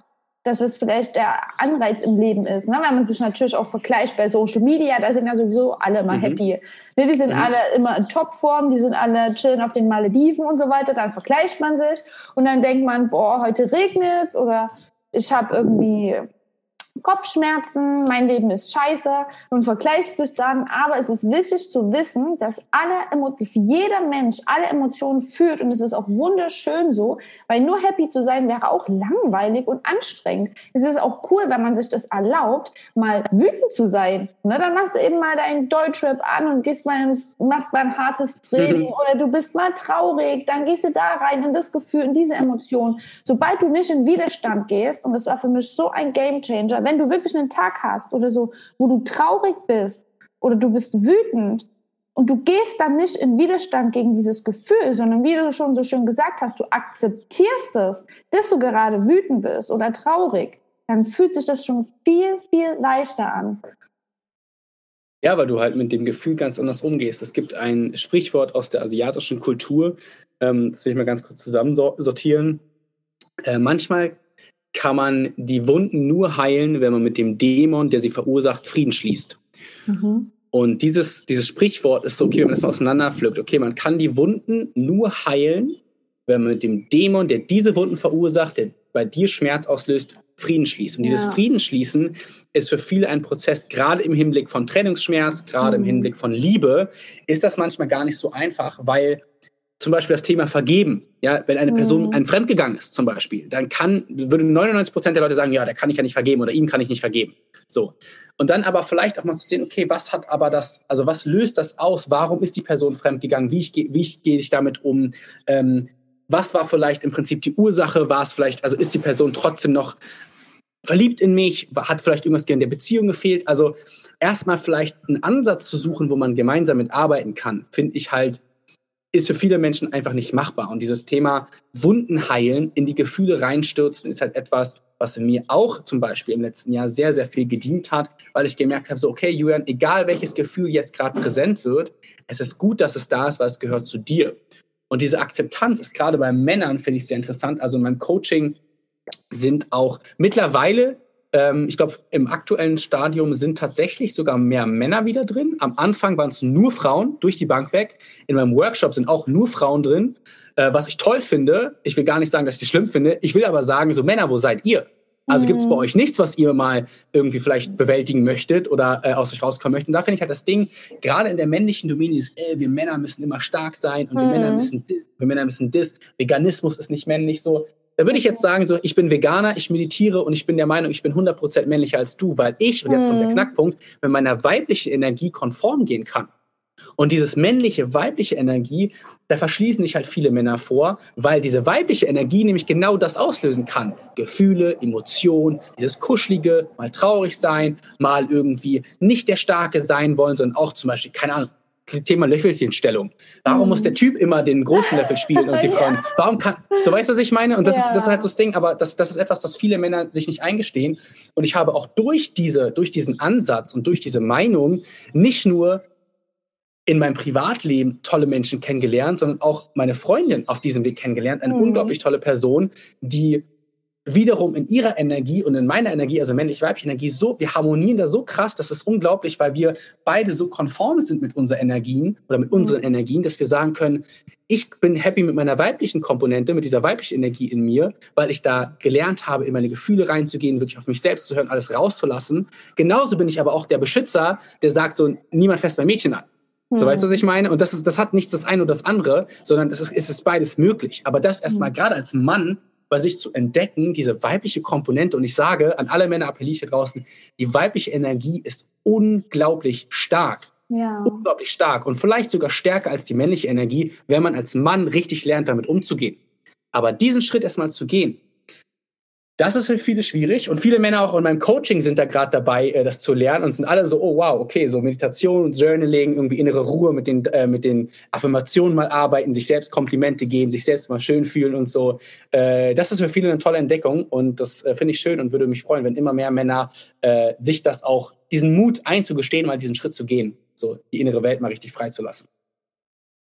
dass es vielleicht der Anreiz im Leben ist. Ne? Weil man sich natürlich auch vergleicht bei Social Media, da sind ja sowieso alle immer mhm. happy. Ne? Die sind mhm. alle immer in Topform, die sind alle chillen auf den Malediven und so weiter. Dann vergleicht man sich und dann denkt man, boah, heute regnet oder ich habe irgendwie Kopfschmerzen, mein Leben ist scheiße und vergleicht sich dann. Aber es ist wichtig zu wissen, dass alle, dass jeder Mensch alle Emotionen fühlt und es ist auch wunderschön so, weil nur happy zu sein wäre auch langweilig und anstrengend. Es ist auch cool, wenn man sich das erlaubt, mal wütend zu sein. Ne, dann machst du eben mal deinen Deutschrap an und gehst mal ins, machst mal ein hartes Training mhm. oder du bist mal traurig, dann gehst du da rein in das Gefühl, in diese Emotion. Sobald du nicht in Widerstand gehst, und das war für mich so ein Game Changer, wenn du wirklich einen Tag hast oder so, wo du traurig bist oder du bist wütend und du gehst dann nicht in Widerstand gegen dieses Gefühl, sondern wie du schon so schön gesagt hast, du akzeptierst es, dass du gerade wütend bist oder traurig, dann fühlt sich das schon viel, viel leichter an. Ja, weil du halt mit dem Gefühl ganz anders umgehst. Es gibt ein Sprichwort aus der asiatischen Kultur, ähm, das will ich mal ganz kurz zusammensortieren. Äh, manchmal kann man die Wunden nur heilen, wenn man mit dem Dämon, der sie verursacht, Frieden schließt. Mhm. Und dieses, dieses Sprichwort ist so, okay, wenn man das mal auseinanderpflückt, okay, man kann die Wunden nur heilen, wenn man mit dem Dämon, der diese Wunden verursacht, der bei dir Schmerz auslöst, Frieden schließt. Und ja. dieses Friedensschließen ist für viele ein Prozess, gerade im Hinblick von Trennungsschmerz, gerade mhm. im Hinblick von Liebe, ist das manchmal gar nicht so einfach, weil zum Beispiel das Thema Vergeben. Ja, wenn eine Person mhm. ein Fremdgegangen ist, zum Beispiel, dann kann, würde 99 Prozent der Leute sagen, ja, da kann ich ja nicht vergeben oder ihm kann ich nicht vergeben. So. Und dann aber vielleicht auch mal zu sehen, okay, was hat aber das, also was löst das aus? Warum ist die Person fremdgegangen? Wie, ich, wie ich, gehe ich damit um? Ähm, was war vielleicht im Prinzip die Ursache? War es vielleicht, also ist die Person trotzdem noch verliebt in mich? Hat vielleicht irgendwas in der Beziehung gefehlt? Also erstmal vielleicht einen Ansatz zu suchen, wo man gemeinsam mitarbeiten kann, finde ich halt ist für viele Menschen einfach nicht machbar. Und dieses Thema Wunden heilen, in die Gefühle reinstürzen, ist halt etwas, was mir auch zum Beispiel im letzten Jahr sehr, sehr viel gedient hat, weil ich gemerkt habe, so, okay, Julian, egal welches Gefühl jetzt gerade präsent wird, es ist gut, dass es da ist, weil es gehört zu dir. Und diese Akzeptanz ist gerade bei Männern, finde ich sehr interessant. Also in meinem Coaching sind auch mittlerweile ähm, ich glaube, im aktuellen Stadium sind tatsächlich sogar mehr Männer wieder drin. Am Anfang waren es nur Frauen durch die Bank weg. In meinem Workshop sind auch nur Frauen drin. Äh, was ich toll finde, ich will gar nicht sagen, dass ich das schlimm finde, ich will aber sagen, so Männer, wo seid ihr? Also gibt es bei mhm. euch nichts, was ihr mal irgendwie vielleicht bewältigen möchtet oder äh, aus euch rauskommen möchtet. Und da finde ich halt das Ding, gerade in der männlichen Domäne, ist, äh, wir Männer müssen immer stark sein und mhm. wir Männer müssen wir Männer müssen dis. Veganismus ist nicht männlich so. Da würde ich jetzt sagen, so, ich bin Veganer, ich meditiere und ich bin der Meinung, ich bin 100% männlicher als du, weil ich, und jetzt kommt der mhm. Knackpunkt, mit meiner weiblichen Energie konform gehen kann. Und dieses männliche, weibliche Energie, da verschließen sich halt viele Männer vor, weil diese weibliche Energie nämlich genau das auslösen kann. Gefühle, Emotionen, dieses Kuschelige, mal traurig sein, mal irgendwie nicht der Starke sein wollen, sondern auch zum Beispiel, keine Ahnung, Thema Löffelchenstellung. Warum mhm. muss der Typ immer den großen Löffel spielen und die *laughs* Frauen? Ja. Warum kann, so weißt du, was ich meine? Und das, ja. ist, das ist halt so das Ding, aber das, das ist etwas, das viele Männer sich nicht eingestehen. Und ich habe auch durch diese, durch diesen Ansatz und durch diese Meinung nicht nur in meinem Privatleben tolle Menschen kennengelernt, sondern auch meine Freundin auf diesem Weg kennengelernt. Eine mhm. unglaublich tolle Person, die wiederum in ihrer Energie und in meiner Energie, also männlich-weibliche Energie, so, wir harmonieren da so krass, das ist unglaublich, weil wir beide so konform sind mit unseren Energien oder mit unseren mhm. Energien, dass wir sagen können, ich bin happy mit meiner weiblichen Komponente, mit dieser weiblichen Energie in mir, weil ich da gelernt habe, in meine Gefühle reinzugehen, wirklich auf mich selbst zu hören, alles rauszulassen. Genauso bin ich aber auch der Beschützer, der sagt so, niemand fässt mein Mädchen an. So, weißt du, was ich meine? Und das, ist, das hat nichts das eine oder das andere, sondern es ist, es ist beides möglich. Aber das erstmal mhm. gerade als Mann bei sich zu entdecken, diese weibliche Komponente. Und ich sage, an alle Männer appelliere ich hier draußen, die weibliche Energie ist unglaublich stark. Ja. Unglaublich stark und vielleicht sogar stärker als die männliche Energie, wenn man als Mann richtig lernt, damit umzugehen. Aber diesen Schritt erstmal zu gehen, das ist für viele schwierig und viele Männer auch in meinem Coaching sind da gerade dabei, äh, das zu lernen und sind alle so, oh wow, okay, so Meditation, Journaling, irgendwie innere Ruhe mit den, äh, mit den Affirmationen mal arbeiten, sich selbst Komplimente geben, sich selbst mal schön fühlen und so. Äh, das ist für viele eine tolle Entdeckung und das äh, finde ich schön und würde mich freuen, wenn immer mehr Männer äh, sich das auch, diesen Mut einzugestehen, mal diesen Schritt zu gehen, so die innere Welt mal richtig freizulassen.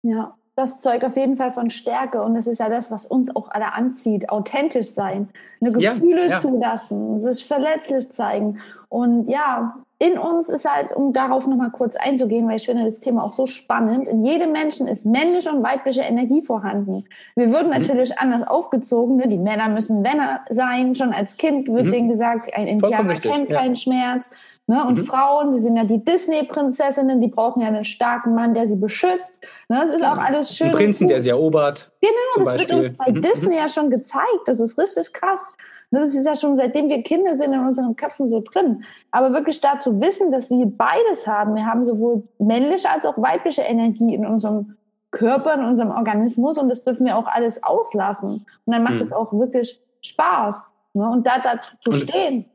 Ja, das zeugt auf jeden Fall von Stärke und das ist ja das, was uns auch alle anzieht. Authentisch sein, eine Gefühle ja, ja. zulassen, sich verletzlich zeigen. Und ja, in uns ist halt, um darauf nochmal kurz einzugehen, weil ich finde das Thema auch so spannend, in jedem Menschen ist männliche und weibliche Energie vorhanden. Wir würden mhm. natürlich anders aufgezogen, ne? die Männer müssen Männer sein, schon als Kind wird mhm. denen gesagt, ein Indianer kennt keinen Schmerz. Ne? Und mhm. Frauen, die sind ja die Disney-Prinzessinnen, die brauchen ja einen starken Mann, der sie beschützt. Ne? Das ist auch alles schön. Ein Prinzen, der sie erobert. Genau, das Beispiel. wird uns bei mhm. Disney ja schon gezeigt. Das ist richtig krass. Das ist ja schon seitdem wir Kinder sind in unseren Köpfen so drin. Aber wirklich da zu wissen, dass wir beides haben. Wir haben sowohl männliche als auch weibliche Energie in unserem Körper, in unserem Organismus und das dürfen wir auch alles auslassen. Und dann macht mhm. es auch wirklich Spaß. Ne? Und da dazu zu stehen.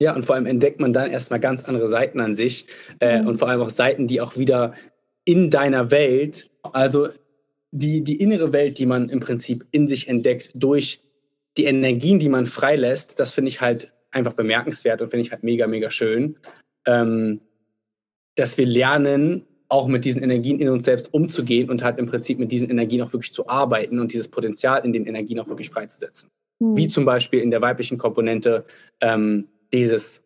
Ja, und vor allem entdeckt man dann erstmal ganz andere Seiten an sich äh, mhm. und vor allem auch Seiten, die auch wieder in deiner Welt, also die, die innere Welt, die man im Prinzip in sich entdeckt durch die Energien, die man freilässt, das finde ich halt einfach bemerkenswert und finde ich halt mega, mega schön, ähm, dass wir lernen, auch mit diesen Energien in uns selbst umzugehen und halt im Prinzip mit diesen Energien auch wirklich zu arbeiten und dieses Potenzial in den Energien auch wirklich freizusetzen. Mhm. Wie zum Beispiel in der weiblichen Komponente ähm, dieses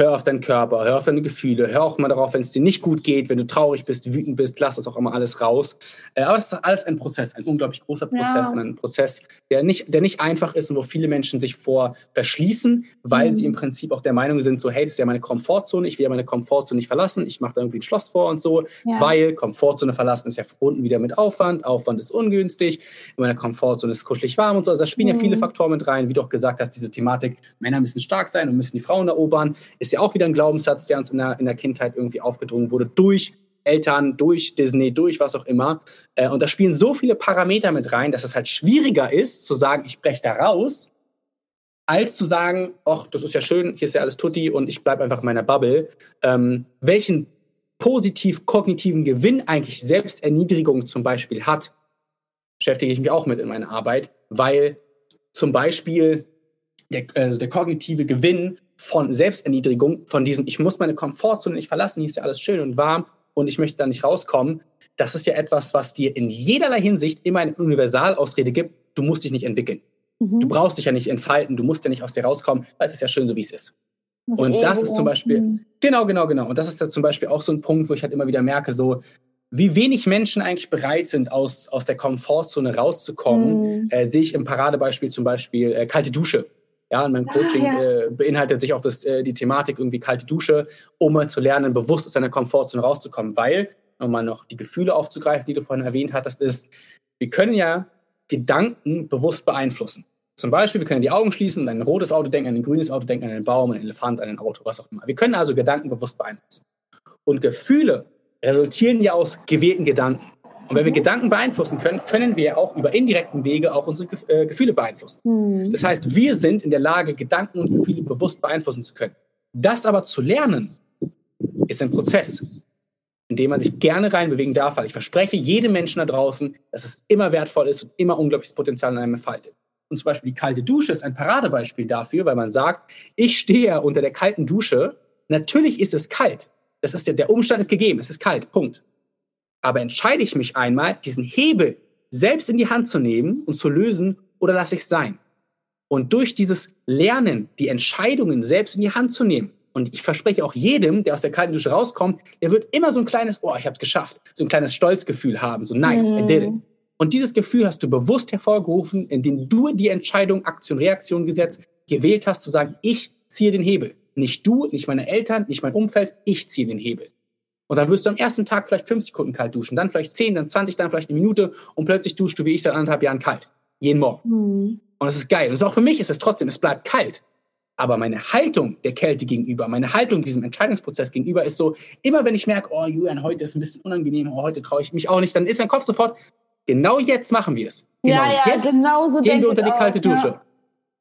hör auf deinen Körper, hör auf deine Gefühle, hör auch mal darauf, wenn es dir nicht gut geht, wenn du traurig bist, wütend bist, lass das auch immer alles raus. Äh, aber das ist alles ein Prozess, ein unglaublich großer Prozess ja. und ein Prozess, der nicht, der nicht einfach ist und wo viele Menschen sich vor verschließen, weil mhm. sie im Prinzip auch der Meinung sind, so hey, das ist ja meine Komfortzone, ich will ja meine Komfortzone nicht verlassen, ich mache da irgendwie ein Schloss vor und so, ja. weil Komfortzone verlassen ist ja verbunden wieder mit Aufwand, Aufwand ist ungünstig, in meiner Komfortzone ist kuschelig warm und so. Also da spielen mhm. ja viele mhm. Faktoren mit rein, wie du auch gesagt hast, diese Thematik, Männer müssen stark sein und müssen die Frauen erobern, ist ist ja auch wieder ein Glaubenssatz, der uns in der, in der Kindheit irgendwie aufgedrungen wurde, durch Eltern, durch Disney, durch was auch immer. Äh, und da spielen so viele Parameter mit rein, dass es halt schwieriger ist, zu sagen, ich breche da raus, als zu sagen, ach, das ist ja schön, hier ist ja alles tutti und ich bleibe einfach in meiner Bubble. Ähm, welchen positiv-kognitiven Gewinn eigentlich Selbsterniedrigung zum Beispiel hat, beschäftige ich mich auch mit in meiner Arbeit, weil zum Beispiel der, also der kognitive Gewinn von Selbsterniedrigung, von diesem, ich muss meine Komfortzone nicht verlassen, hier ist ja alles schön und warm und ich möchte da nicht rauskommen, das ist ja etwas, was dir in jederlei Hinsicht immer eine Universalausrede gibt, du musst dich nicht entwickeln. Mhm. Du brauchst dich ja nicht entfalten, du musst ja nicht aus dir rauskommen, weil es ist ja schön, so wie es ist. Das und Ego. das ist zum Beispiel, mhm. genau, genau, genau. Und das ist ja zum Beispiel auch so ein Punkt, wo ich halt immer wieder merke, so, wie wenig Menschen eigentlich bereit sind, aus, aus der Komfortzone rauszukommen, mhm. äh, sehe ich im Paradebeispiel zum Beispiel äh, kalte Dusche. Ja, in meinem ah, Coaching ah, ja. äh, beinhaltet sich auch das, äh, die Thematik irgendwie kalte Dusche, um mal zu lernen, bewusst aus seiner Komfortzone rauszukommen. Weil, um mal noch die Gefühle aufzugreifen, die du vorhin erwähnt hattest, ist, wir können ja Gedanken bewusst beeinflussen. Zum Beispiel, wir können die Augen schließen und an ein rotes Auto denken, an ein grünes Auto denken, an einen Baum, an einen Elefant, an ein Auto, was auch immer. Wir können also Gedanken bewusst beeinflussen. Und Gefühle resultieren ja aus gewählten Gedanken. Und wenn wir Gedanken beeinflussen können, können wir auch über indirekten Wege auch unsere äh, Gefühle beeinflussen. Mhm. Das heißt, wir sind in der Lage, Gedanken und Gefühle bewusst beeinflussen zu können. Das aber zu lernen, ist ein Prozess, in dem man sich gerne reinbewegen darf, weil ich verspreche jedem Menschen da draußen, dass es immer wertvoll ist und immer unglaubliches Potenzial in einem entfaltet. Und zum Beispiel die kalte Dusche ist ein Paradebeispiel dafür, weil man sagt, ich stehe unter der kalten Dusche. Natürlich ist es kalt. Das ist der, der Umstand ist gegeben. Es ist kalt. Punkt. Aber entscheide ich mich einmal, diesen Hebel selbst in die Hand zu nehmen und zu lösen oder lasse ich es sein? Und durch dieses Lernen, die Entscheidungen selbst in die Hand zu nehmen, und ich verspreche auch jedem, der aus der kalten Dusche rauskommt, der wird immer so ein kleines, oh, ich habe es geschafft, so ein kleines Stolzgefühl haben, so nice, mhm. I did it. Mhm. Und dieses Gefühl hast du bewusst hervorgerufen, indem du die Entscheidung, Aktion, Reaktion gesetzt, gewählt hast, zu sagen, ich ziehe den Hebel. Nicht du, nicht meine Eltern, nicht mein Umfeld, ich ziehe den Hebel. Und dann wirst du am ersten Tag vielleicht fünf Sekunden kalt duschen, dann vielleicht zehn, dann 20, dann vielleicht eine Minute und plötzlich duschst du wie ich seit anderthalb Jahren kalt. Jeden Morgen. Mhm. Und das ist geil. Und auch für mich ist es trotzdem, es bleibt kalt. Aber meine Haltung der Kälte gegenüber, meine Haltung diesem Entscheidungsprozess gegenüber ist so, immer wenn ich merke, oh Julian, heute ist ein bisschen unangenehm, oh, heute traue ich mich auch nicht, dann ist mein Kopf sofort, genau jetzt machen wir es. Genau ja, ja, jetzt genau so gehen wir unter die kalte auch, Dusche. Ja.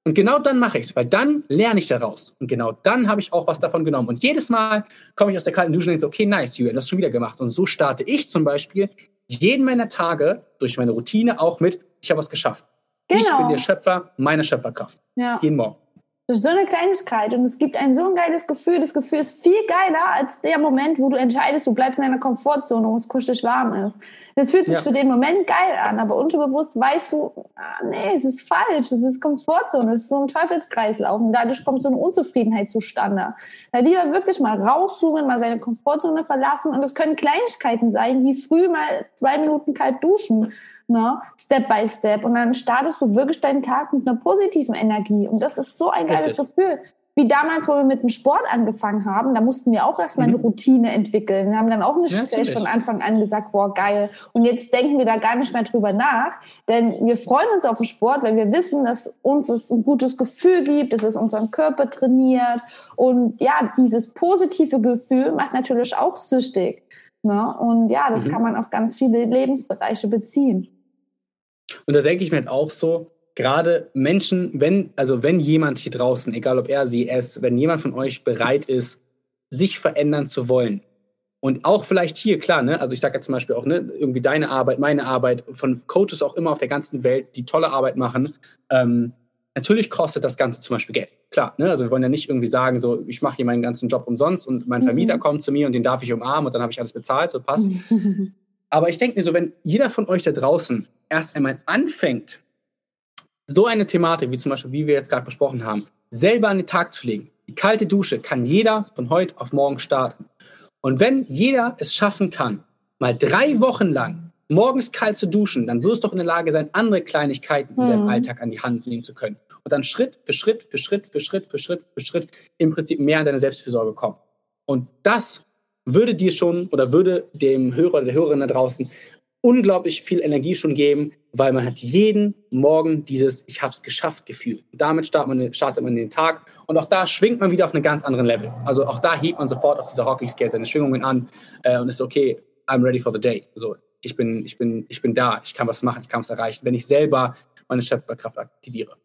Und genau dann mache ich es, weil dann lerne ich daraus. Und genau dann habe ich auch was davon genommen. Und jedes Mal komme ich aus der kalten Dusche und denke so, okay, nice, Julian, das schon wieder gemacht. Und so starte ich zum Beispiel jeden meiner Tage durch meine Routine auch mit, ich habe was geschafft. Genau. Ich bin der Schöpfer meiner Schöpferkraft. Ja. Jeden Morgen. Durch so eine Kleinigkeit und es gibt ein so ein geiles Gefühl. Das Gefühl ist viel geiler als der Moment, wo du entscheidest, du bleibst in deiner Komfortzone, wo es kuschelig warm ist. Das fühlt sich ja. für den Moment geil an, aber unterbewusst weißt du, ah, nee, es ist falsch, es ist Komfortzone, es ist so ein Teufelskreislauf und dadurch kommt so eine Unzufriedenheit zustande. Da lieber wirklich mal rauszoomen, mal seine Komfortzone verlassen und es können Kleinigkeiten sein, wie früh mal zwei Minuten kalt duschen ne? Step by Step. Und dann startest du wirklich deinen Tag mit einer positiven Energie. Und das ist so ein geiles Richtig. Gefühl. Wie damals, wo wir mit dem Sport angefangen haben, da mussten wir auch erstmal mhm. eine Routine entwickeln. Wir haben dann auch nicht ja, von Anfang an gesagt, boah, geil. Und jetzt denken wir da gar nicht mehr drüber nach, denn wir freuen uns auf den Sport, weil wir wissen, dass uns es ein gutes Gefühl gibt, dass es unseren Körper trainiert. Und ja, dieses positive Gefühl macht natürlich auch süchtig. Ne? Und ja, das mhm. kann man auf ganz viele Lebensbereiche beziehen. Und da denke ich mir halt auch so, gerade Menschen, wenn, also wenn jemand hier draußen, egal ob er, sie, es, wenn jemand von euch bereit ist, sich verändern zu wollen, und auch vielleicht hier, klar, ne, also ich sage ja zum Beispiel auch, ne, irgendwie deine Arbeit, meine Arbeit, von Coaches auch immer auf der ganzen Welt, die tolle Arbeit machen, ähm, natürlich kostet das Ganze zum Beispiel Geld. Klar, ne, also wir wollen ja nicht irgendwie sagen, so, ich mache hier meinen ganzen Job umsonst und mein Vermieter mhm. kommt zu mir und den darf ich umarmen und dann habe ich alles bezahlt, so passt. *laughs* Aber ich denke mir so, wenn jeder von euch da draußen erst einmal anfängt, so eine Thematik, wie zum Beispiel, wie wir jetzt gerade besprochen haben, selber an den Tag zu legen, Die kalte Dusche kann jeder von heute auf morgen starten. Und wenn jeder es schaffen kann, mal drei Wochen lang morgens kalt zu duschen, dann wirst du doch in der Lage sein, andere Kleinigkeiten in deinem mhm. Alltag an die Hand nehmen zu können. Und dann Schritt für Schritt für Schritt für Schritt für Schritt für Schritt im Prinzip mehr an deine Selbstfürsorge kommen. Und das würde dir schon oder würde dem Hörer oder der Hörerin da draußen unglaublich viel Energie schon geben, weil man hat jeden Morgen dieses Ich hab's geschafft Gefühl. Damit startet man, startet man den Tag und auch da schwingt man wieder auf einem ganz anderen Level. Also auch da hebt man sofort auf dieser Hockey Scale seine Schwingungen an äh, und ist okay, I'm ready for the day. So, ich bin, ich bin, ich bin da, ich kann was machen, ich kann was erreichen, wenn ich selber meine Schöpferkraft aktiviere.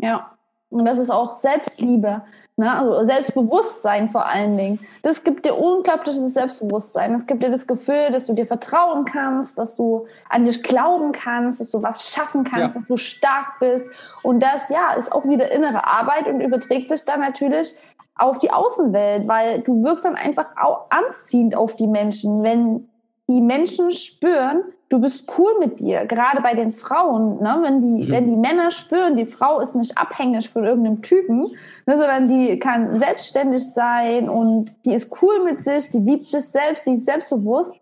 Ja, und das ist auch Selbstliebe. Ne? Also Selbstbewusstsein vor allen Dingen. Das gibt dir unglaubliches Selbstbewusstsein. Das gibt dir das Gefühl, dass du dir vertrauen kannst, dass du an dich glauben kannst, dass du was schaffen kannst, ja. dass du stark bist. Und das, ja, ist auch wieder innere Arbeit und überträgt sich dann natürlich auf die Außenwelt, weil du wirkst dann einfach auch anziehend auf die Menschen, wenn die Menschen spüren, du bist cool mit dir, gerade bei den Frauen, ne? wenn, die, mhm. wenn die Männer spüren, die Frau ist nicht abhängig von irgendeinem Typen, ne? sondern die kann selbstständig sein und die ist cool mit sich, die liebt sich selbst, die ist selbstbewusst,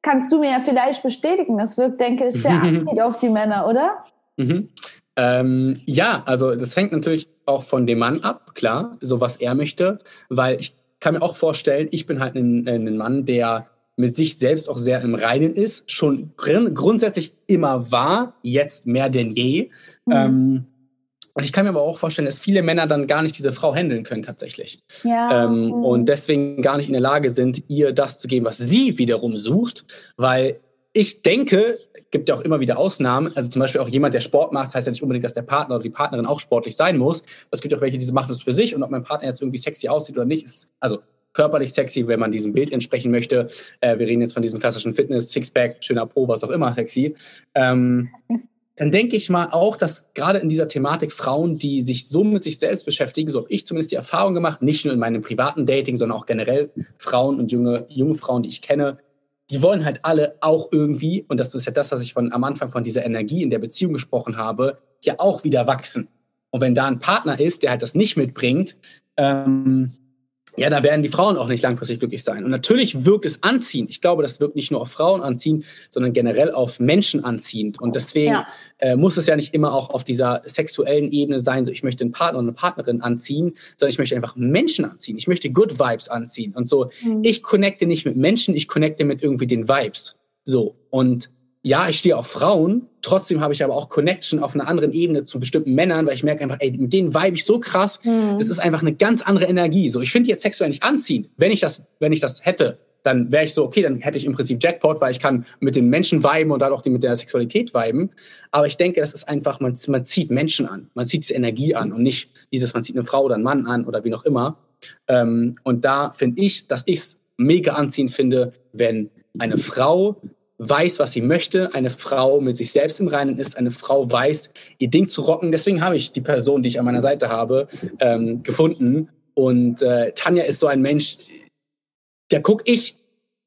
kannst du mir ja vielleicht bestätigen. Das wirkt, denke ich, sehr anziehend auf die Männer, oder? Mhm. Ähm, ja, also das hängt natürlich auch von dem Mann ab, klar, so was er möchte, weil ich kann mir auch vorstellen, ich bin halt ein, ein Mann, der mit sich selbst auch sehr im Reinen ist, schon gr grundsätzlich immer war, jetzt mehr denn je. Mhm. Ähm, und ich kann mir aber auch vorstellen, dass viele Männer dann gar nicht diese Frau handeln können tatsächlich. Ja. Ähm, mhm. Und deswegen gar nicht in der Lage sind, ihr das zu geben, was sie wiederum sucht. Weil ich denke, gibt ja auch immer wieder Ausnahmen. Also zum Beispiel auch jemand, der Sport macht, heißt ja nicht unbedingt, dass der Partner oder die Partnerin auch sportlich sein muss. Es gibt auch welche, die machen das für sich und ob mein Partner jetzt irgendwie sexy aussieht oder nicht, ist, also körperlich sexy, wenn man diesem Bild entsprechen möchte. Äh, wir reden jetzt von diesem klassischen Fitness, Sixpack, schöner Po, was auch immer sexy. Ähm, dann denke ich mal auch, dass gerade in dieser Thematik Frauen, die sich so mit sich selbst beschäftigen, so habe ich zumindest die Erfahrung gemacht, nicht nur in meinem privaten Dating, sondern auch generell Frauen und junge, junge Frauen, die ich kenne, die wollen halt alle auch irgendwie, und das ist ja das, was ich von, am Anfang von dieser Energie in der Beziehung gesprochen habe, ja auch wieder wachsen. Und wenn da ein Partner ist, der halt das nicht mitbringt, ähm, ja, da werden die Frauen auch nicht langfristig glücklich sein. Und natürlich wirkt es anziehend. Ich glaube, das wirkt nicht nur auf Frauen anziehend, sondern generell auf Menschen anziehend. Und deswegen ja. äh, muss es ja nicht immer auch auf dieser sexuellen Ebene sein, so ich möchte einen Partner und eine Partnerin anziehen, sondern ich möchte einfach Menschen anziehen. Ich möchte Good Vibes anziehen. Und so, mhm. ich connecte nicht mit Menschen, ich connecte mit irgendwie den Vibes. So. Und ja, ich stehe auf Frauen, trotzdem habe ich aber auch Connection auf einer anderen Ebene zu bestimmten Männern, weil ich merke einfach, ey, mit denen vibe ich so krass, mhm. das ist einfach eine ganz andere Energie. So, ich finde jetzt sexuell nicht anziehen. Wenn ich das, wenn ich das hätte, dann wäre ich so, okay, dann hätte ich im Prinzip Jackpot, weil ich kann mit den Menschen viben und dann auch die mit der Sexualität viben. Aber ich denke, das ist einfach, man, man zieht Menschen an. Man zieht diese Energie an und nicht dieses, man zieht eine Frau oder einen Mann an oder wie noch immer. Ähm, und da finde ich, dass ich es mega anziehend finde, wenn eine Frau weiß, was sie möchte, eine Frau mit sich selbst im Reinen ist, eine Frau weiß, ihr Ding zu rocken. Deswegen habe ich die Person, die ich an meiner Seite habe, ähm, gefunden. Und äh, Tanja ist so ein Mensch, der gucke ich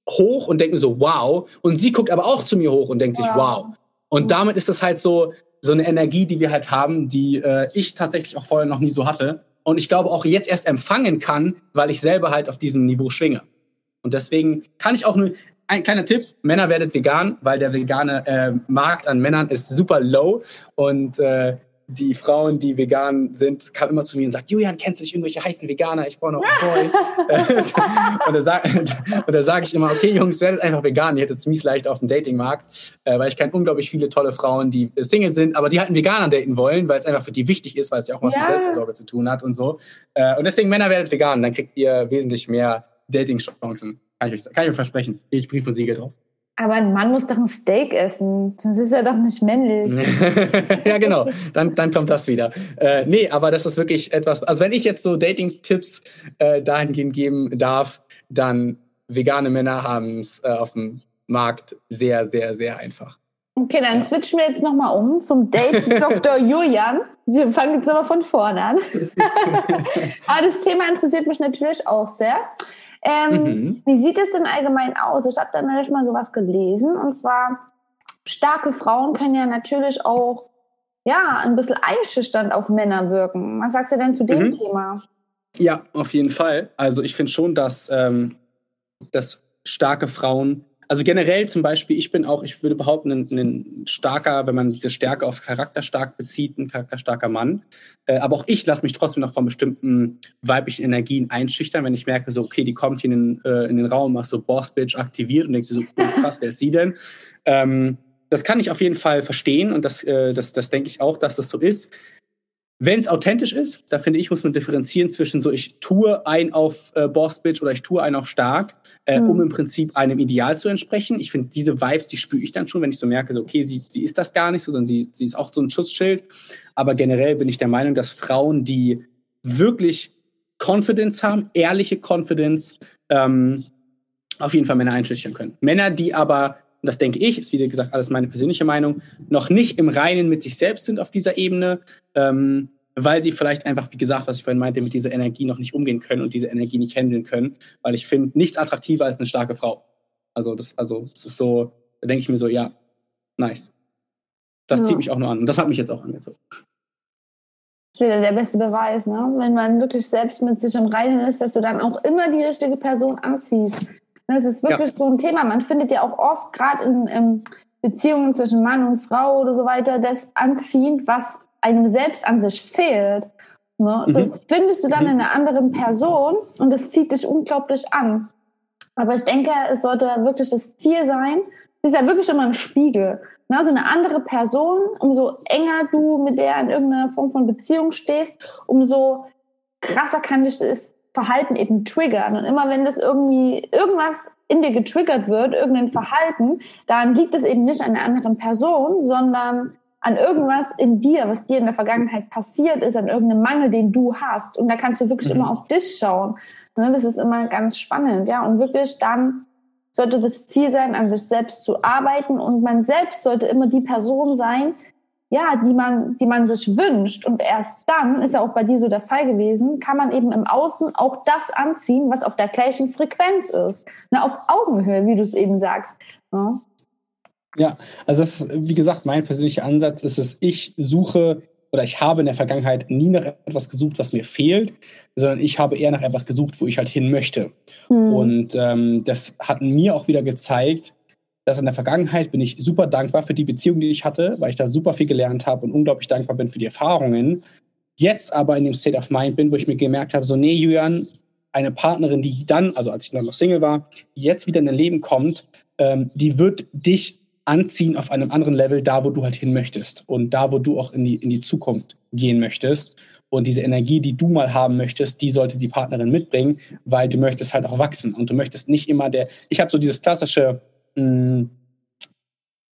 hoch und denke mir so, wow. Und sie guckt aber auch zu mir hoch und denkt sich, wow. Und damit ist das halt so, so eine Energie, die wir halt haben, die äh, ich tatsächlich auch vorher noch nie so hatte. Und ich glaube auch jetzt erst empfangen kann, weil ich selber halt auf diesem Niveau schwinge. Und deswegen kann ich auch nur, ein kleiner Tipp, Männer werdet vegan, weil der vegane äh, Markt an Männern ist super low und äh, die Frauen, die vegan sind, kamen immer zu mir und sagen, Julian, kennst du nicht irgendwelche heißen Veganer? Ich brauche noch einen Boy. *laughs* *laughs* und da sage sag ich immer, okay, Jungs, werdet einfach vegan. Ihr hättet es mies leicht auf dem Datingmarkt, äh, weil ich kenne unglaublich viele tolle Frauen, die Single sind, aber die halt einen Veganer daten wollen, weil es einfach für die wichtig ist, weil es ja auch was ja. mit Selbstversorge zu tun hat und so. Äh, und deswegen, Männer werdet vegan, dann kriegt ihr wesentlich mehr Dating-Chancen. Kann ich, kann ich mir versprechen. Ich Brief und Siegel drauf. Aber ein Mann muss doch ein Steak essen. Das ist ja doch nicht männlich. *laughs* ja, genau. Dann, dann kommt das wieder. Äh, nee, aber das ist wirklich etwas. Also, wenn ich jetzt so Dating-Tipps äh, dahingehend geben darf, dann vegane Männer haben es äh, auf dem Markt sehr, sehr, sehr einfach. Okay, dann ja. switchen wir jetzt nochmal um zum Date Dr. *laughs* Julian. Wir fangen jetzt aber von vorne an. aber *laughs* das Thema interessiert mich natürlich auch sehr. Ähm, mhm. Wie sieht es denn allgemein aus? Ich habe da nämlich mal sowas gelesen und zwar starke Frauen können ja natürlich auch ja ein bisschen einschüchternd auf Männer wirken. Was sagst du denn zu dem mhm. Thema? Ja, auf jeden Fall. Also ich finde schon, dass, ähm, dass starke Frauen also generell zum Beispiel, ich bin auch, ich würde behaupten, ein, ein starker, wenn man diese Stärke auf charakterstark bezieht, ein charakterstarker Mann. Äh, aber auch ich lasse mich trotzdem noch von bestimmten weiblichen Energien einschüchtern, wenn ich merke, so, okay, die kommt hier in den, äh, in den Raum, machst so Boss-Bitch aktiviert und denkst dir so, oh, krass, wer ist sie denn? Ähm, das kann ich auf jeden Fall verstehen und das, äh, das, das denke ich auch, dass das so ist. Wenn es authentisch ist, da finde ich, muss man differenzieren zwischen so, ich tue ein auf äh, Boss Bitch oder ich tue ein auf stark, äh, mhm. um im Prinzip einem Ideal zu entsprechen. Ich finde, diese Vibes, die spüre ich dann schon, wenn ich so merke, so, okay, sie, sie ist das gar nicht so, sondern sie, sie ist auch so ein Schutzschild. Aber generell bin ich der Meinung, dass Frauen, die wirklich Confidence haben, ehrliche Confidence, ähm, auf jeden Fall Männer einschüchtern können. Männer, die aber und das denke ich, ist wie gesagt alles meine persönliche Meinung, noch nicht im Reinen mit sich selbst sind auf dieser Ebene, ähm, weil sie vielleicht einfach, wie gesagt, was ich vorhin meinte, mit dieser Energie noch nicht umgehen können und diese Energie nicht handeln können, weil ich finde nichts attraktiver als eine starke Frau. Also das, also das ist so, da denke ich mir so, ja, nice. Das ja. zieht mich auch nur an. Und das hat mich jetzt auch angezogen. Das ist wieder der beste Beweis, ne? Wenn man wirklich selbst mit sich im Reinen ist, dass du dann auch immer die richtige Person anziehst. Das ist wirklich ja. so ein Thema. Man findet ja auch oft, gerade in, in, Beziehungen zwischen Mann und Frau oder so weiter, das anziehend, was einem selbst an sich fehlt. Ne? Mhm. Das findest du dann in einer anderen Person und das zieht dich unglaublich an. Aber ich denke, es sollte wirklich das Ziel sein, es ist ja wirklich immer ein Spiegel. Ne? So eine andere Person, umso enger du mit der in irgendeiner Form von Beziehung stehst, umso krasser kann dich das Verhalten eben triggern. Und immer wenn das irgendwie irgendwas in dir getriggert wird, irgendein Verhalten, dann liegt es eben nicht an einer anderen Person, sondern an irgendwas in dir, was dir in der Vergangenheit passiert ist, an irgendeinem Mangel, den du hast. Und da kannst du wirklich mhm. immer auf dich schauen. Ne, das ist immer ganz spannend, ja. Und wirklich dann sollte das Ziel sein, an sich selbst zu arbeiten. Und man selbst sollte immer die Person sein, ja, die man, die man sich wünscht. Und erst dann, ist ja auch bei dir so der Fall gewesen, kann man eben im Außen auch das anziehen, was auf der gleichen Frequenz ist. Na, auf Augenhöhe, wie du es eben sagst. Ja. ja, also das ist, wie gesagt, mein persönlicher Ansatz ist es, ich suche oder ich habe in der Vergangenheit nie nach etwas gesucht, was mir fehlt, sondern ich habe eher nach etwas gesucht, wo ich halt hin möchte. Hm. Und ähm, das hat mir auch wieder gezeigt, dass in der Vergangenheit bin ich super dankbar für die Beziehung, die ich hatte, weil ich da super viel gelernt habe und unglaublich dankbar bin für die Erfahrungen. Jetzt aber in dem State of Mind bin, wo ich mir gemerkt habe, so, nee, Julian, eine Partnerin, die dann, also als ich noch Single war, jetzt wieder in dein Leben kommt, ähm, die wird dich anziehen auf einem anderen Level, da wo du halt hin möchtest und da wo du auch in die, in die Zukunft gehen möchtest. Und diese Energie, die du mal haben möchtest, die sollte die Partnerin mitbringen, weil du möchtest halt auch wachsen und du möchtest nicht immer der, ich habe so dieses klassische, mh,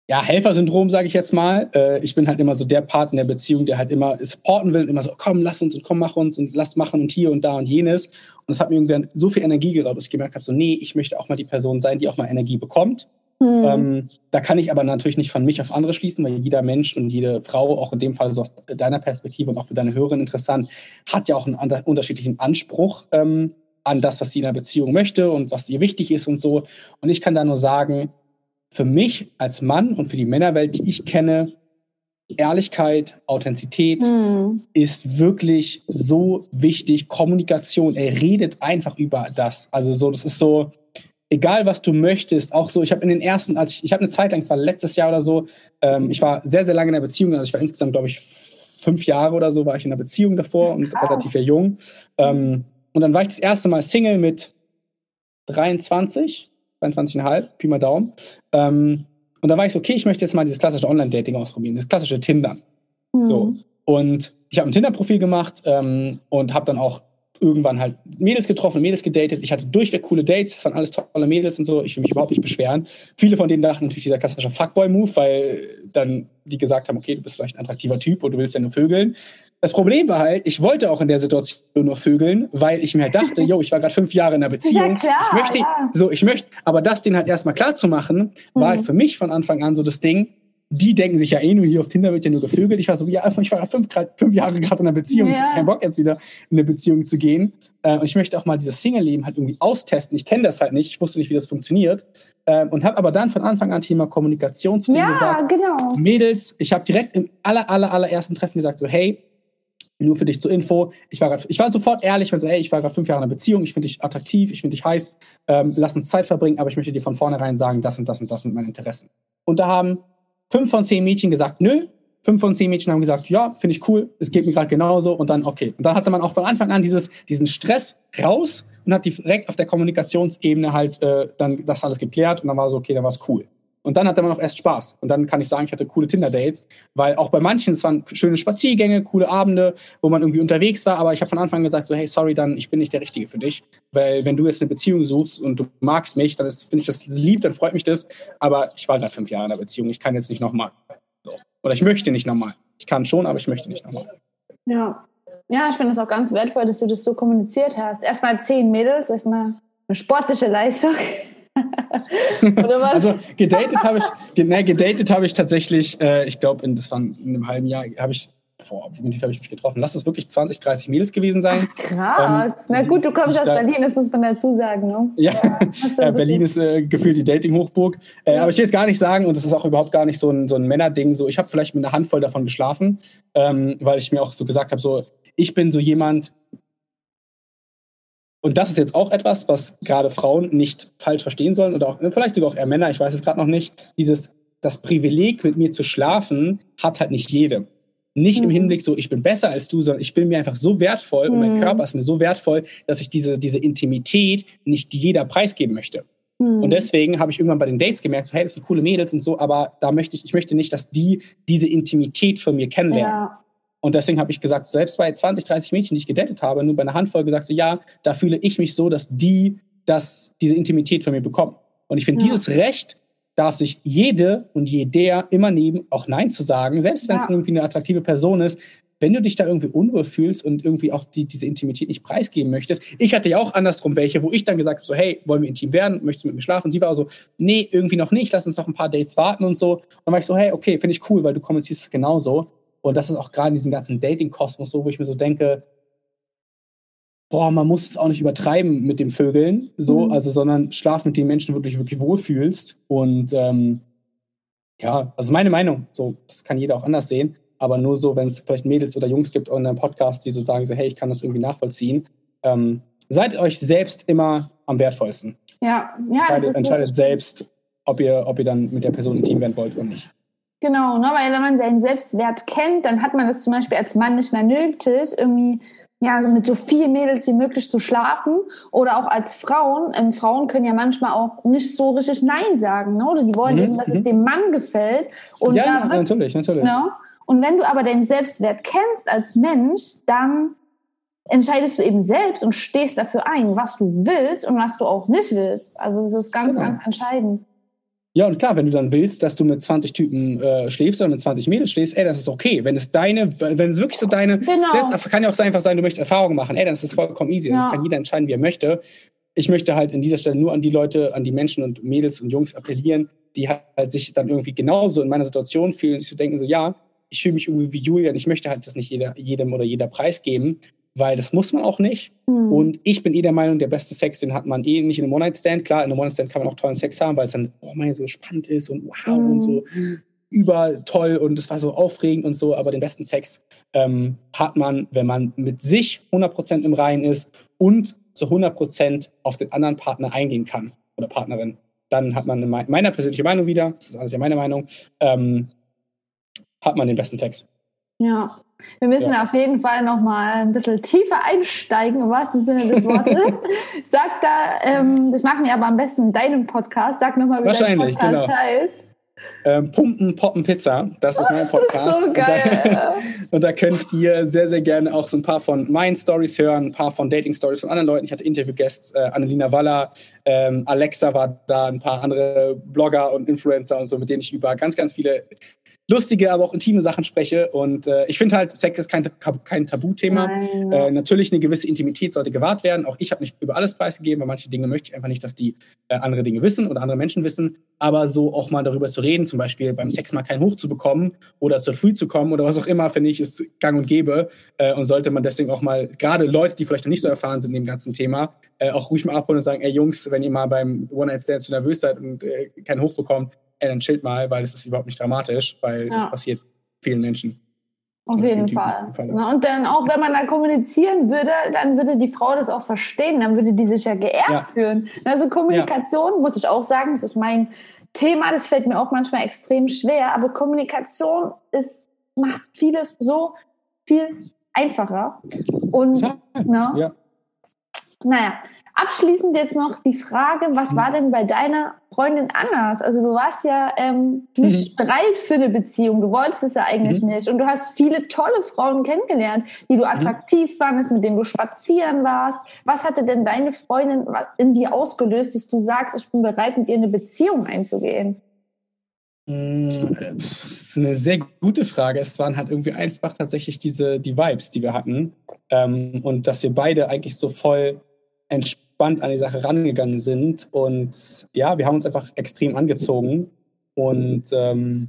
ja, Helfersyndrom, sage ich jetzt mal. Äh, ich bin halt immer so der Part in der Beziehung, der halt immer supporten will und immer so, komm, lass uns und komm, mach uns und lass machen und hier und da und jenes. Und das hat mir irgendwann so viel Energie geraubt, dass ich gemerkt habe, so, nee, ich möchte auch mal die Person sein, die auch mal Energie bekommt. Mhm. Ähm, da kann ich aber natürlich nicht von mich auf andere schließen, weil jeder Mensch und jede Frau, auch in dem Fall so aus deiner Perspektive und auch für deine Hörerin interessant, hat ja auch einen unterschiedlichen Anspruch ähm, an das, was sie in einer Beziehung möchte und was ihr wichtig ist und so. Und ich kann da nur sagen, für mich als Mann und für die Männerwelt, die ich kenne, Ehrlichkeit, Authentizität hm. ist wirklich so wichtig. Kommunikation, er redet einfach über das. Also so, das ist so, egal was du möchtest, auch so, ich habe in den ersten, als ich, ich habe eine Zeit lang, es war letztes Jahr oder so, ähm, ich war sehr, sehr lange in der Beziehung, also ich war insgesamt, glaube ich, fünf Jahre oder so war ich in einer Beziehung davor und ah. relativ jung. Ähm, und dann war ich das erste Mal Single mit 23, 22,5, Pi mal Daumen. Ähm, und dann war ich so, okay, ich möchte jetzt mal dieses klassische Online-Dating ausprobieren, das klassische Tinder. Mhm. So. Und ich habe ein Tinder-Profil gemacht ähm, und habe dann auch irgendwann halt Mädels getroffen, Mädels gedatet. Ich hatte durchweg coole Dates, das waren alles tolle Mädels und so. Ich will mich überhaupt nicht beschweren. Viele von denen dachten natürlich dieser klassische Fuckboy-Move, weil dann die gesagt haben, okay, du bist vielleicht ein attraktiver Typ und du willst ja nur vögeln. Das Problem war halt, ich wollte auch in der Situation nur vögeln, weil ich mir halt dachte, *laughs* yo, ich war gerade fünf Jahre in einer Beziehung. Ja, klar, ich möchte, ja. so, ich möchte, aber das den halt erstmal klar zu machen, war halt mhm. halt für mich von Anfang an so das Ding, die denken sich ja eh nur, hier auf Tinder wird ja nur gevögelt. Ich war so, ja, ich war fünf, grad, fünf Jahre gerade in einer Beziehung, ja. kein Bock jetzt wieder in eine Beziehung zu gehen. Äh, und ich möchte auch mal dieses Single-Leben halt irgendwie austesten. Ich kenne das halt nicht, ich wusste nicht, wie das funktioniert. Äh, und habe aber dann von Anfang an Thema Kommunikation zu denen ja, gesagt, genau. Mädels, ich habe direkt im aller, aller, allerersten Treffen gesagt, so, hey, Nur für dich zur Info. Ich war, grad, ich war sofort ehrlich, weil so, ey, ich war gerade fünf Jahre in einer Beziehung, ich finde dich attraktiv, ich finde dich heiß, ähm, lass uns Zeit verbringen, aber ich möchte dir von vornherein sagen, das und das und das sind meine Interessen. Und da haben fünf von zehn Mädchen gesagt, nö. Fünf von zehn Mädchen haben gesagt, ja, finde ich cool, es geht mir gerade genauso und dann okay. Und dann hatte man auch von Anfang an dieses, diesen Stress raus und hat direkt auf der Kommunikationsebene halt äh, dann das alles geklärt und dann war so, okay, dann war es cool. Und dann hatte man auch erst Spaß. Und dann kann ich sagen, ich hatte coole Tinder-Dates, weil auch bei manchen, es waren schöne Spaziergänge, coole Abende, wo man irgendwie unterwegs war, aber ich habe von Anfang an gesagt, so, hey, sorry, dann, ich bin nicht der Richtige für dich. Weil wenn du jetzt eine Beziehung suchst und du magst mich, dann finde ich das lieb, dann freut mich das. Aber ich war gerade fünf Jahre in einer Beziehung, ich kann jetzt nicht nochmal. Oder ich möchte nicht nochmal. Ich kann schon, aber ich möchte nicht nochmal. Ja. Ja, ich finde es auch ganz wertvoll, dass du das so kommuniziert hast. Erstmal zehn Mädels, erstmal eine sportliche Leistung. *laughs* Oder was? Also gedatet habe ich, ne, gedatet habe ich tatsächlich, äh, ich glaube, das war in einem halben Jahr, habe ich boah, wie habe ich mich getroffen? Lass es wirklich 20, 30 Mädels gewesen sein. Ach, krass. Ähm, Na gut, du kommst aus da, Berlin, das muss man dazu sagen. Ne? Ja, ja *laughs* Berlin ist äh, gefühlt die Dating-Hochburg. Äh, ja. Aber ich will es gar nicht sagen, und das ist auch überhaupt gar nicht so ein, so ein Männerding. So, ich habe vielleicht mit einer Handvoll davon geschlafen, ähm, weil ich mir auch so gesagt habe, so, ich bin so jemand, und das ist jetzt auch etwas, was gerade Frauen nicht falsch verstehen sollen oder auch, vielleicht sogar auch eher Männer, ich weiß es gerade noch nicht. Dieses, das Privileg, mit mir zu schlafen, hat halt nicht jede. Nicht mhm. im Hinblick so, ich bin besser als du, sondern ich bin mir einfach so wertvoll mhm. und mein mhm. Körper ist mir so wertvoll, dass ich diese, diese Intimität nicht jeder preisgeben möchte. Mhm. Und deswegen habe ich irgendwann bei den Dates gemerkt, so, hey, das sind coole Mädels und so, aber da möchte ich, ich möchte nicht, dass die diese Intimität von mir kennenlernen. Ja. Und deswegen habe ich gesagt, selbst bei 20, 30 Mädchen, die ich gedatet habe, nur bei einer Handvoll gesagt, so ja, da fühle ich mich so, dass die das, diese Intimität von mir bekommen. Und ich finde, ja. dieses Recht darf sich jede und jeder immer nehmen, auch Nein zu sagen, selbst wenn es ja. irgendwie eine attraktive Person ist. Wenn du dich da irgendwie unwohl fühlst und irgendwie auch die, diese Intimität nicht preisgeben möchtest. Ich hatte ja auch andersrum welche, wo ich dann gesagt habe, so, hey, wollen wir intim werden? Möchtest du mit mir schlafen? Und sie war so, nee, irgendwie noch nicht, lass uns noch ein paar Dates warten und so. Und dann war ich so, hey, okay, finde ich cool, weil du kommunizierst es genauso. Und das ist auch gerade in diesem ganzen Dating-Kosmos so, wo ich mir so denke, boah, man muss es auch nicht übertreiben mit dem Vögeln, so, mhm. also, sondern schlaf mit den Menschen, wo du dich wirklich wohlfühlst. Und ähm, ja, also meine Meinung, so, das kann jeder auch anders sehen, aber nur so, wenn es vielleicht Mädels oder Jungs gibt in einem Podcast, die so sagen, so, hey, ich kann das irgendwie nachvollziehen. Ähm, seid euch selbst immer am wertvollsten. Ja, ja. Entscheidet, entscheidet selbst, ob ihr, ob ihr dann mit der Person intim werden wollt oder nicht. Genau, ne? weil wenn man seinen Selbstwert kennt, dann hat man das zum Beispiel als Mann nicht mehr nötig, irgendwie ja, so mit so vielen Mädels wie möglich zu schlafen. Oder auch als Frauen. Ähm, Frauen können ja manchmal auch nicht so richtig Nein sagen. Ne? Oder die wollen mhm. eben, dass mhm. es dem Mann gefällt. Und ja, ja, natürlich, natürlich. Ne? Und wenn du aber deinen Selbstwert kennst als Mensch, dann entscheidest du eben selbst und stehst dafür ein, was du willst und was du auch nicht willst. Also das ist ganz, genau. ganz entscheidend. Ja, und klar, wenn du dann willst, dass du mit 20 Typen äh, schläfst oder mit 20 Mädels schläfst, ey, das ist okay. Wenn es deine, wenn es wirklich so deine, genau. selbst, kann ja auch einfach sein, du möchtest Erfahrungen machen, ey, dann ist das vollkommen easy. Ja. Das kann jeder entscheiden, wie er möchte. Ich möchte halt in dieser Stelle nur an die Leute, an die Menschen und Mädels und Jungs appellieren, die halt sich dann irgendwie genauso in meiner Situation fühlen, sich zu denken, so, ja, ich fühle mich irgendwie wie Julian, ich möchte halt das nicht jeder, jedem oder jeder preisgeben weil das muss man auch nicht. Mhm. Und ich bin eh der Meinung, der beste Sex, den hat man eh nicht in einem One-Night-Stand. Klar, in einem One-Night-Stand kann man auch tollen Sex haben, weil es dann, oh mein, so spannend ist und wow mhm. und so über toll und es war so aufregend und so. Aber den besten Sex ähm, hat man, wenn man mit sich 100% im Reinen ist und zu 100% auf den anderen Partner eingehen kann oder Partnerin. Dann hat man in meiner persönlichen Meinung wieder, das ist alles ja meine Meinung, ähm, hat man den besten Sex. Ja, wir müssen ja. auf jeden Fall noch mal ein bisschen tiefer einsteigen, im wahrsten Sinne des Wortes. *laughs* Sag da, ähm, das machen wir aber am besten in deinem Podcast. Sag nochmal, wie dein Podcast genau. heißt. Ähm, Pumpen, Poppen, Pizza. Das ist mein *laughs* Podcast. Ist so geil. Und da, *laughs* und da, könnt ihr sehr, sehr gerne auch so ein paar von meinen Stories hören, ein paar von Dating-Stories von anderen Leuten. Ich hatte Interview-Guests, äh, Annelina Waller, ähm, Alexa war da, ein paar andere Blogger und Influencer und so, mit denen ich über ganz, ganz viele lustige, aber auch intime Sachen spreche. Und äh, ich finde halt, Sex ist kein, kein Tabuthema. Äh, natürlich eine gewisse Intimität sollte gewahrt werden. Auch ich habe nicht über alles preisgegeben, weil manche Dinge möchte ich einfach nicht, dass die äh, andere Dinge wissen oder andere Menschen wissen. Aber so auch mal darüber zu reden, zum Beispiel beim Sex mal kein Hoch zu bekommen oder zu früh zu kommen oder was auch immer, finde ich, ist gang und gäbe. Äh, und sollte man deswegen auch mal, gerade Leute, die vielleicht noch nicht so erfahren sind in dem ganzen Thema, äh, auch ruhig mal abholen und sagen, ey Jungs, wenn ihr mal beim One-Night-Stand zu nervös seid und äh, kein Hoch bekommt, ey, dann chillt mal, weil es ist überhaupt nicht dramatisch, weil ja. das passiert vielen Menschen. Auf jeden Fall. Fall. Und dann auch, wenn man da kommunizieren würde, dann würde die Frau das auch verstehen, dann würde die sich ja geehrt ja. fühlen. Also Kommunikation, ja. muss ich auch sagen, das ist mein Thema, das fällt mir auch manchmal extrem schwer, aber Kommunikation ist, macht vieles so viel einfacher. Und, ja. Ne? ja. naja, Abschließend jetzt noch die Frage, was war denn bei deiner Freundin anders? Also du warst ja ähm, nicht mhm. bereit für eine Beziehung, du wolltest es ja eigentlich mhm. nicht und du hast viele tolle Frauen kennengelernt, die du mhm. attraktiv mhm. fandest, mit denen du spazieren warst. Was hatte denn deine Freundin in dir ausgelöst, dass du sagst, ich bin bereit, mit ihr eine Beziehung einzugehen? Mm, das ist eine sehr gute Frage. Es waren halt irgendwie einfach tatsächlich diese die Vibes, die wir hatten ähm, und dass wir beide eigentlich so voll entspannt entspannt an die Sache rangegangen sind. Und ja, wir haben uns einfach extrem angezogen. Und ähm,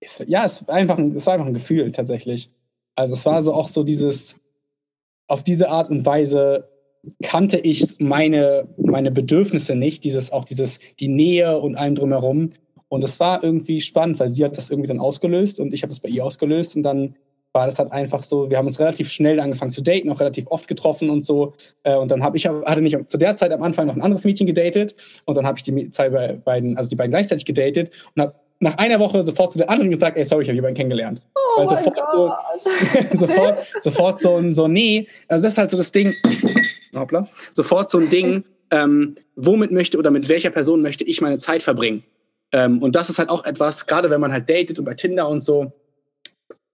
es, ja, es war, einfach ein, es war einfach ein Gefühl tatsächlich. Also es war so auch so dieses, auf diese Art und Weise kannte ich meine, meine Bedürfnisse nicht, dieses, auch dieses, die Nähe und allem drumherum. Und es war irgendwie spannend, weil sie hat das irgendwie dann ausgelöst und ich habe das bei ihr ausgelöst und dann war das halt einfach so, wir haben uns relativ schnell angefangen zu daten, auch relativ oft getroffen und so. Äh, und dann habe ich, hatte nicht zu der Zeit am Anfang noch ein anderes Mädchen gedatet und dann habe ich die zwei beiden, also die beiden gleichzeitig gedatet und habe nach einer Woche sofort zu der anderen gesagt, ey, sorry, ich habe beiden kennengelernt. Oh Weil sofort so, *laughs* sofort, sofort so ein, so, nee, also das ist halt so das Ding, *coughs* hoppla, sofort so ein Ding, ähm, womit möchte oder mit welcher Person möchte ich meine Zeit verbringen? Ähm, und das ist halt auch etwas, gerade wenn man halt datet und bei Tinder und so,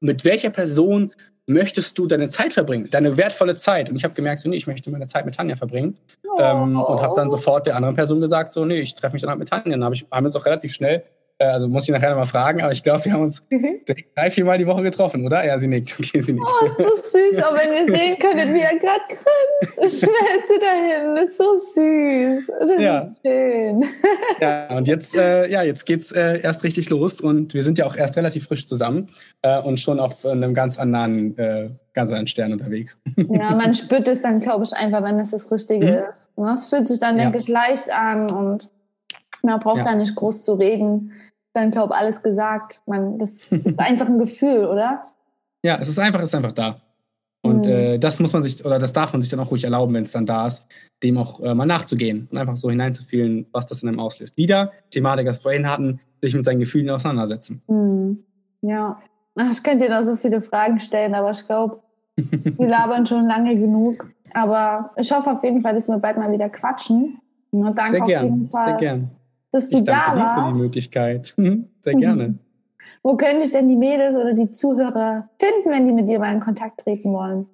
mit welcher Person möchtest du deine Zeit verbringen, deine wertvolle Zeit? Und ich habe gemerkt, so, nee, ich möchte meine Zeit mit Tanja verbringen. Oh. Ähm, und habe dann sofort der anderen Person gesagt, so, nee, ich treffe mich dann halt mit Tanja. Dann hab ich, haben wir uns auch relativ schnell also muss ich nachher nochmal fragen, aber ich glaube, wir haben uns mhm. drei, vier Mal die Woche getroffen, oder? Ja, sie nickt. Okay, sie nickt. Oh, ist das süß. Aber wenn ihr sehen könntet, wie er gerade grinst, schmelze dahin. Das ist so süß. Das ja. ist schön. Ja, und jetzt, äh, ja, jetzt geht's äh, erst richtig los und wir sind ja auch erst relativ frisch zusammen äh, und schon auf einem ganz anderen, äh, ganz anderen Stern unterwegs. Ja, man spürt es dann, glaube ich, einfach, wenn es das Richtige mhm. ist. Es fühlt sich dann, ja. denke ich, leicht an und man braucht ja. da nicht groß zu reden dann, glaube ich, alles gesagt. Man, das ist einfach ein Gefühl, oder? Ja, es ist einfach, es ist einfach da. Und mhm. äh, das muss man sich, oder das darf man sich dann auch ruhig erlauben, wenn es dann da ist, dem auch äh, mal nachzugehen und einfach so hineinzufühlen, was das in einem auslöst. Wieder, Thematik, das wir vorhin hatten, sich mit seinen Gefühlen auseinandersetzen. Mhm. Ja, Ach, ich könnte dir noch so viele Fragen stellen, aber ich glaube, *laughs* wir labern schon lange genug. Aber ich hoffe auf jeden Fall, dass wir bald mal wieder quatschen. Und danke sehr gern, sehr gern dass du ich da danke warst. dir für die Möglichkeit. *laughs* Mhm, sehr mhm. gerne. Wo können dich denn die Mädels oder die Zuhörer finden, wenn die mit dir mal in Kontakt treten wollen?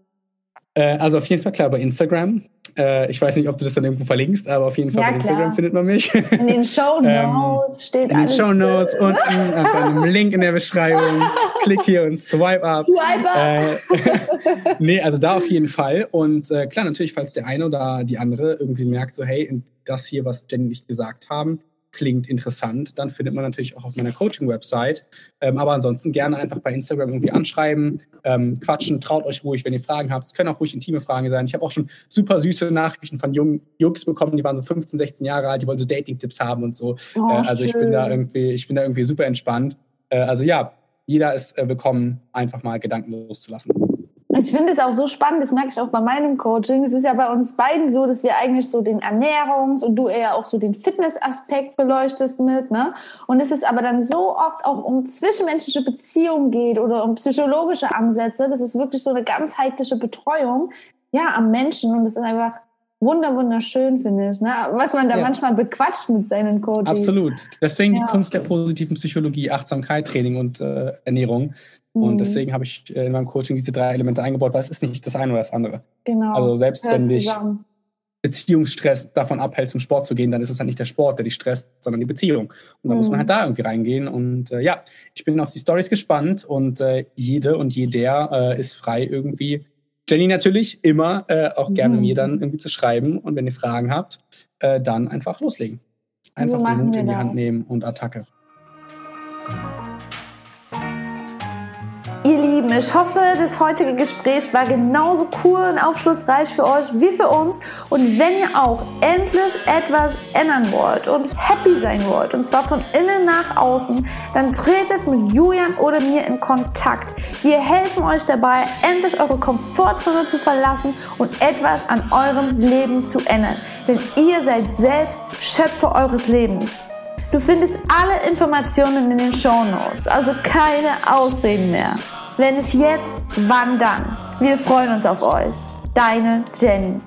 Äh, also auf jeden Fall klar bei Instagram. Äh, ich weiß nicht, ob du das dann irgendwo verlinkst, aber auf jeden Fall ja, bei Instagram klar. findet man mich. In den *laughs* Show ähm, Notes ähm, steht In den Show Notes unten auf einem Link in der Beschreibung. *laughs* Klick hier und swipe up. Swipe up. Äh, nee, also da auf jeden Fall. Und äh, klar, natürlich, falls der eine oder die andere irgendwie merkt, so hey, das hier, was Jenny und ich gesagt haben, klingt interessant, dann findet man natürlich auch auf meiner Coaching-Website. Ähm, aber ansonsten gerne einfach bei Instagram irgendwie anschreiben, ähm, quatschen, traut euch ruhig, wenn ihr Fragen habt. Es können auch ruhig intime Fragen sein. Ich habe auch schon super süße Nachrichten von jungen Jungs bekommen, die waren so 15, 16 Jahre alt, die wollen so Dating-Tipps haben und so. Oh, äh, also schön. ich bin da irgendwie, ich bin da irgendwie super entspannt. Äh, also ja, jeder ist äh, willkommen, einfach mal Gedanken loszulassen. Ich finde es auch so spannend, das merke ich auch bei meinem Coaching. Es ist ja bei uns beiden so, dass wir eigentlich so den Ernährungs- und du eher auch so den Fitnessaspekt beleuchtest mit. Ne? Und es ist aber dann so oft auch um zwischenmenschliche Beziehungen geht oder um psychologische Ansätze. Das ist wirklich so eine ganzheitliche Betreuung ja, am Menschen. Und das ist einfach wunder wunderschön, finde ich. Ne? Was man da ja. manchmal bequatscht mit seinen Coaching. Absolut. Deswegen ja. die Kunst der positiven Psychologie, Achtsamkeit, Training und äh, Ernährung. Und mhm. deswegen habe ich äh, in meinem Coaching diese drei Elemente eingebaut, weil es ist nicht das eine oder das andere. Genau. Also selbst Hört wenn dich Beziehungsstress davon abhält, zum Sport zu gehen, dann ist es halt nicht der Sport, der dich stresst, sondern die Beziehung. Und da mhm. muss man mhm. halt da irgendwie reingehen. Und äh, ja, ich bin auf die Stories gespannt und äh, jede und jeder äh, ist frei irgendwie. Jenny natürlich immer äh, auch gerne mhm. mir dann irgendwie zu schreiben. Und wenn ihr Fragen habt, äh, dann einfach loslegen. Einfach so den Mut in die Hand nehmen und Attacke. Lieben, ich hoffe, das heutige Gespräch war genauso cool und aufschlussreich für euch wie für uns. Und wenn ihr auch endlich etwas ändern wollt und happy sein wollt, und zwar von innen nach außen, dann tretet mit Julian oder mir in Kontakt. Wir helfen euch dabei, endlich eure Komfortzone zu verlassen und etwas an eurem Leben zu ändern. Denn ihr seid selbst Schöpfer eures Lebens. Du findest alle Informationen in den Show Notes, also keine Ausreden mehr. Wenn nicht jetzt, wann dann? Wir freuen uns auf euch. Deine Jenny.